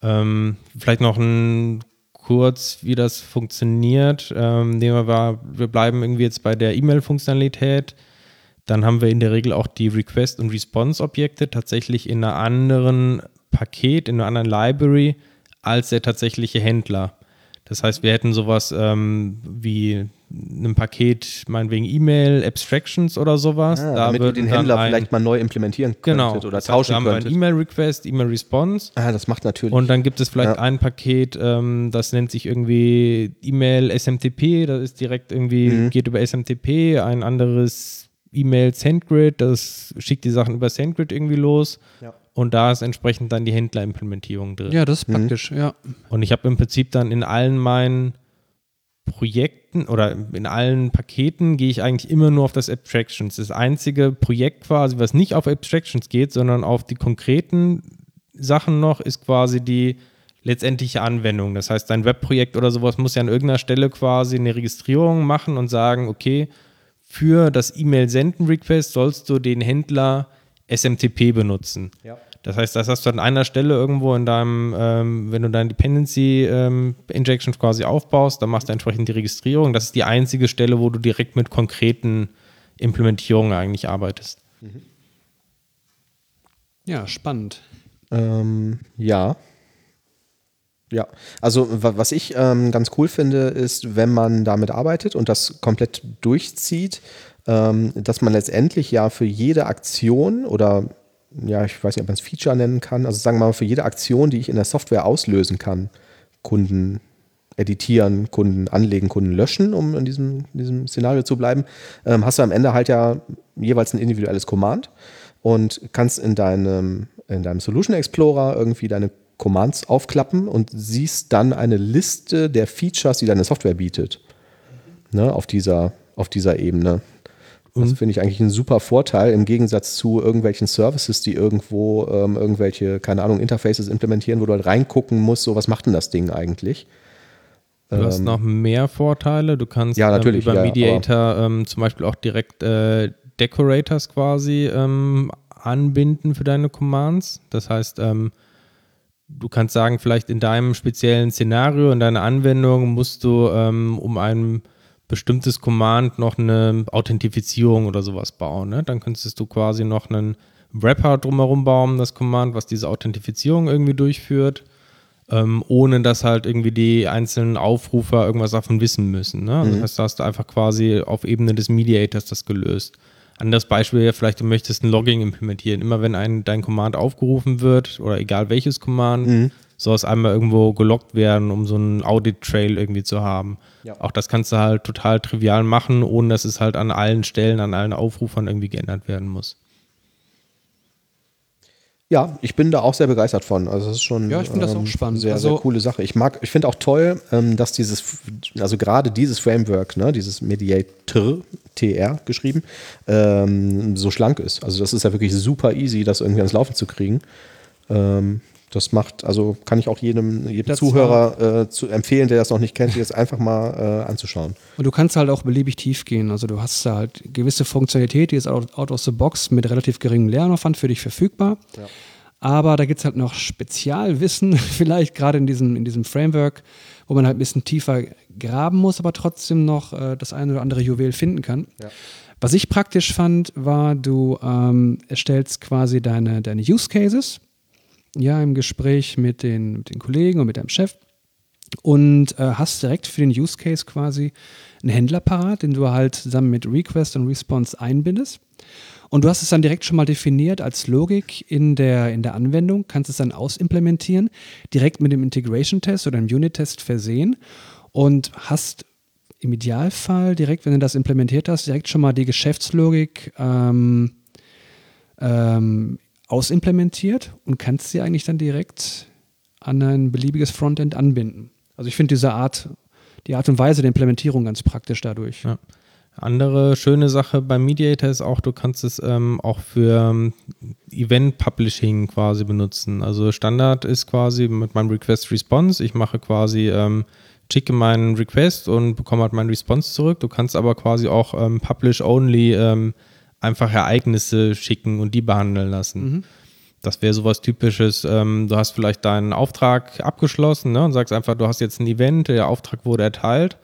Ähm, vielleicht noch ein kurz, wie das funktioniert. Ähm, nehmen wir, mal, wir bleiben irgendwie jetzt bei der E-Mail-Funktionalität. Dann haben wir in der Regel auch die Request- und Response-Objekte tatsächlich in einer anderen Paket, in einer anderen Library als der tatsächliche Händler. Das heißt, wir hätten sowas ähm, wie ein Paket, meinetwegen E-Mail, Abstractions oder sowas. Ah, da damit ihr den Händler ein, vielleicht mal neu implementieren könntet genau, oder das heißt, tauschen da haben wir ein E-Mail-Request, E-Mail-Response. ah, das macht natürlich. Und dann gibt es vielleicht Ja. ein Paket, ähm, das nennt sich irgendwie E-Mail SMTP, das ist direkt irgendwie, Mhm. geht über SMTP, ein anderes E-Mail SendGrid, das schickt die Sachen über SendGrid irgendwie los. Ja. Und da ist entsprechend dann die Händlerimplementierung drin. Ja, das ist Mhm. praktisch, ja. Und ich habe im Prinzip dann in allen meinen Projekten oder in allen Paketen gehe ich eigentlich immer nur auf das Abstractions. Das einzige Projekt quasi, was nicht auf Abstractions geht, sondern auf die konkreten Sachen noch, ist quasi die letztendliche Anwendung. Das heißt, dein Webprojekt oder sowas muss ja an irgendeiner Stelle quasi eine Registrierung machen und sagen, okay, für das E-Mail-Senden-Request sollst du den Händler SMTP benutzen. Ja. Das heißt, das hast du an einer Stelle irgendwo in deinem, ähm, wenn du deine Dependency ähm, Injection quasi aufbaust, dann machst du entsprechend die Registrierung. Das ist die einzige Stelle, wo du direkt mit konkreten Implementierungen eigentlich arbeitest. Ja, spannend. Ähm, ja. Ja, also wa- was ich ähm, ganz cool finde, ist, wenn man damit arbeitet und das komplett durchzieht, ähm, dass man letztendlich ja für jede Aktion oder ja, ich weiß nicht, ob man es Feature nennen kann, also sagen wir mal für jede Aktion, die ich in der Software auslösen kann, Kunden editieren, Kunden anlegen, Kunden löschen, um in diesem, in diesem Szenario zu bleiben, ähm, hast du am Ende halt ja jeweils ein individuelles Command und kannst in deinem, in deinem Solution Explorer irgendwie deine Commands aufklappen und siehst dann eine Liste der Features, die deine Software bietet. Ne, auf, dieser, auf dieser Ebene. Das finde ich eigentlich ein super Vorteil im Gegensatz zu irgendwelchen Services, die irgendwo ähm, irgendwelche, keine Ahnung, Interfaces implementieren, wo du halt reingucken musst, so was macht denn das Ding eigentlich? Du hast noch mehr Vorteile. Du kannst Ähm, Ja, natürlich, ähm, über ja, Mediator ähm, zum Beispiel auch direkt äh, Decorators quasi ähm, anbinden für deine Commands. Das heißt, ähm, du kannst sagen, vielleicht in deinem speziellen Szenario, in deiner Anwendung musst du ähm, um ein bestimmtes Command noch eine Authentifizierung oder sowas bauen. Ne? Dann könntest du quasi noch einen Wrapper drumherum bauen, das Command, was diese Authentifizierung irgendwie durchführt ähm, ohne dass halt irgendwie die einzelnen Aufrufer irgendwas davon wissen müssen. Ne? Also Das heißt, da hast du einfach quasi auf Ebene des Mediators das gelöst. Anderes Beispiel wäre vielleicht, du möchtest ein Logging implementieren. Immer wenn ein, dein Command aufgerufen wird, oder egal welches Command, soll es einmal irgendwo geloggt werden, um so einen Audit-Trail irgendwie zu haben. Ja. Auch das kannst du halt total trivial machen, ohne dass es halt an allen Stellen, an allen Aufrufern irgendwie geändert werden muss. Ja, ich bin da auch sehr begeistert von. Also das ist schon Ja, ich finde das auch spannend. Sehr, Also- sehr coole Sache. Ich mag, ich finde auch toll, ähm, dass dieses, also gerade dieses Framework, ne, dieses Mediator, TR geschrieben, ähm, so schlank ist. Also das ist ja wirklich super easy, das irgendwie ans Laufen zu kriegen. Ähm, das macht, also kann ich auch jedem, jedem Das Zuhörer äh, zu empfehlen, der das noch nicht kennt, jetzt einfach mal äh, anzuschauen. Und du kannst halt auch beliebig tief gehen. Also du hast da halt gewisse Funktionalität, die ist out, out of the box mit relativ geringem Lernaufwand für dich verfügbar. Aber da gibt es halt noch Spezialwissen, [laughs] vielleicht gerade in diesem, in diesem Framework, wo man halt ein bisschen tiefer graben muss, aber trotzdem noch äh, das eine oder andere Juwel finden kann. Was ich praktisch fand, war, du ähm, erstellst quasi deine, deine Use Cases, ja, im Gespräch mit den, mit den Kollegen und mit deinem Chef und äh, hast direkt für den Use Case quasi einen Händler parat, den du halt zusammen mit Request und Response einbindest. Und du hast es dann direkt schon mal definiert als Logik in der, in der Anwendung, kannst es dann ausimplementieren, direkt mit dem Integration-Test oder dem Unit-Test versehen und hast im Idealfall direkt, wenn du das implementiert hast, direkt schon mal die Geschäftslogik ähm, ähm, ausimplementiert und kannst sie eigentlich dann direkt an ein beliebiges Frontend anbinden. Also ich finde diese Art, die Art und Weise der Implementierung ganz praktisch dadurch. Ja. Andere schöne Sache beim Mediator ist auch, du kannst es ähm, auch für ähm, Event Publishing quasi benutzen. Also Standard ist quasi mit meinem Request Response. Ich mache quasi ähm, schicke meinen Request und bekomme halt meinen Response zurück. Du kannst aber quasi auch ähm, Publish-Only ähm, einfach Ereignisse schicken und die behandeln lassen. Mhm. Das wäre sowas Typisches. Ähm, du hast vielleicht deinen Auftrag abgeschlossen ne, und sagst einfach, du hast jetzt ein Event, der Auftrag wurde erteilt.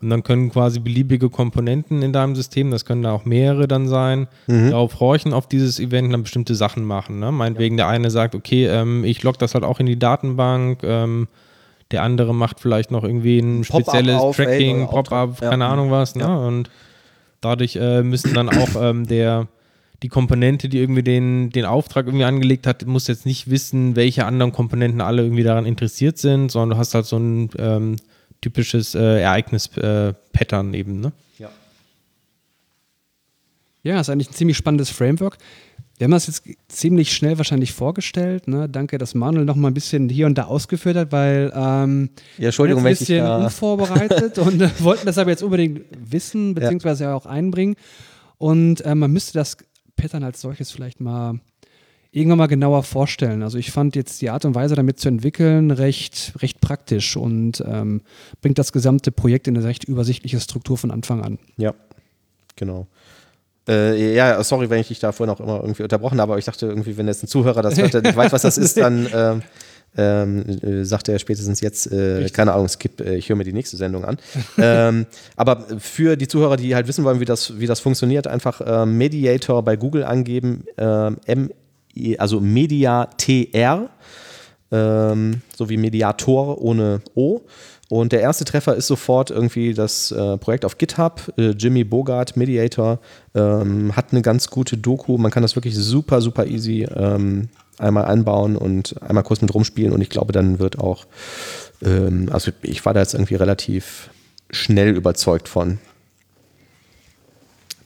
Und dann können quasi beliebige Komponenten in deinem System, das können da auch mehrere dann sein, mhm. darauf horchen auf dieses Event und dann bestimmte Sachen machen. Ne? Meinetwegen ja. der eine sagt, okay, ähm, ich logge das halt auch in die Datenbank, ähm, der andere macht vielleicht noch irgendwie ein spezielles Tracking, Pop-up, keine ja. Ahnung was. Ne? Ja. Und dadurch äh, müssen dann auch ähm, der die Komponente, die irgendwie den, den Auftrag irgendwie angelegt hat, muss jetzt nicht wissen, welche anderen Komponenten alle irgendwie daran interessiert sind, sondern du hast halt so ein ähm, typisches äh, Ereignis-Pattern äh, eben. Ne? Ja. Ja, ist eigentlich ein ziemlich spannendes Framework. Wir haben das jetzt ziemlich schnell wahrscheinlich vorgestellt. Ne? Danke, dass Manuel noch mal ein bisschen hier und da ausgeführt hat, weil ähm, ja, Entschuldigung, ein bisschen unvorbereitet und äh, [laughs] wollten das aber jetzt unbedingt wissen beziehungsweise ja. auch einbringen. Und äh, man müsste das Pattern als solches vielleicht mal irgendwann mal genauer vorstellen. Also ich fand jetzt die Art und Weise, damit zu entwickeln, recht, recht praktisch und ähm, bringt das gesamte Projekt in eine recht übersichtliche Struktur von Anfang an. Ja, genau. Äh, ja, sorry, wenn ich dich da vorhin auch immer irgendwie unterbrochen habe, aber ich dachte irgendwie, wenn jetzt ein Zuhörer das hört, der nicht weiß, was das ist, dann [laughs] ähm, ähm, äh, sagt er spätestens jetzt, äh, keine Ahnung, skip, äh, ich höre mir die nächste Sendung an. ähm, aber für die Zuhörer, die halt wissen wollen, wie das, wie das funktioniert, einfach äh, Mediator bei Google angeben, ähm, M, also Mediatr, ähm, sowie Mediator ohne O. Und der erste Treffer ist sofort irgendwie das äh, Projekt auf GitHub. Äh, Jimmy Bogart, Mediator, ähm, hat eine ganz gute Doku. Man kann das wirklich super, super easy ähm, einmal einbauen und einmal kurz mit rumspielen. Und ich glaube, dann wird auch, ähm, also ich war da jetzt irgendwie relativ schnell überzeugt von.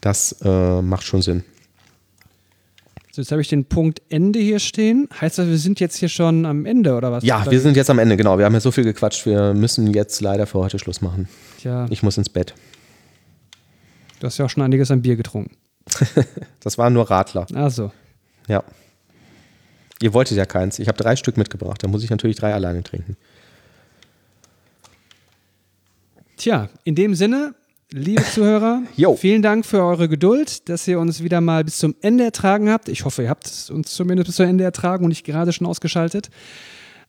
Das äh, macht schon Sinn. So, jetzt habe ich den Punkt Ende hier stehen. Heißt das, wir sind jetzt hier schon am Ende oder was? Ja, wir sind jetzt am Ende, genau. Wir haben ja so viel gequatscht. Wir müssen jetzt leider für heute Schluss machen. Tja. Ich muss ins Bett. Du hast ja auch schon einiges an Bier getrunken. [laughs] das waren nur Radler. Ach so. Ja. Ihr wolltet ja keins. Ich habe drei Stück mitgebracht. Da muss ich natürlich drei alleine trinken. Tja, in dem Sinne, Liebe Zuhörer, [laughs] vielen Dank für eure Geduld, dass ihr uns wieder mal bis zum Ende ertragen habt. Ich hoffe, ihr habt uns zumindest bis zum Ende ertragen und nicht gerade schon ausgeschaltet.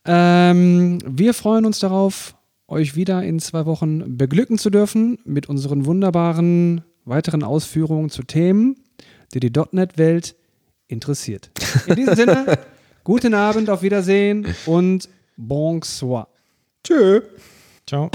Ähm, wir freuen uns darauf, euch wieder in zwei Wochen beglücken zu dürfen mit unseren wunderbaren weiteren Ausführungen zu Themen, die die .NET-Welt interessiert. In diesem [laughs] Sinne, guten Abend, auf Wiedersehen und bonsoir. Tschö. Ciao.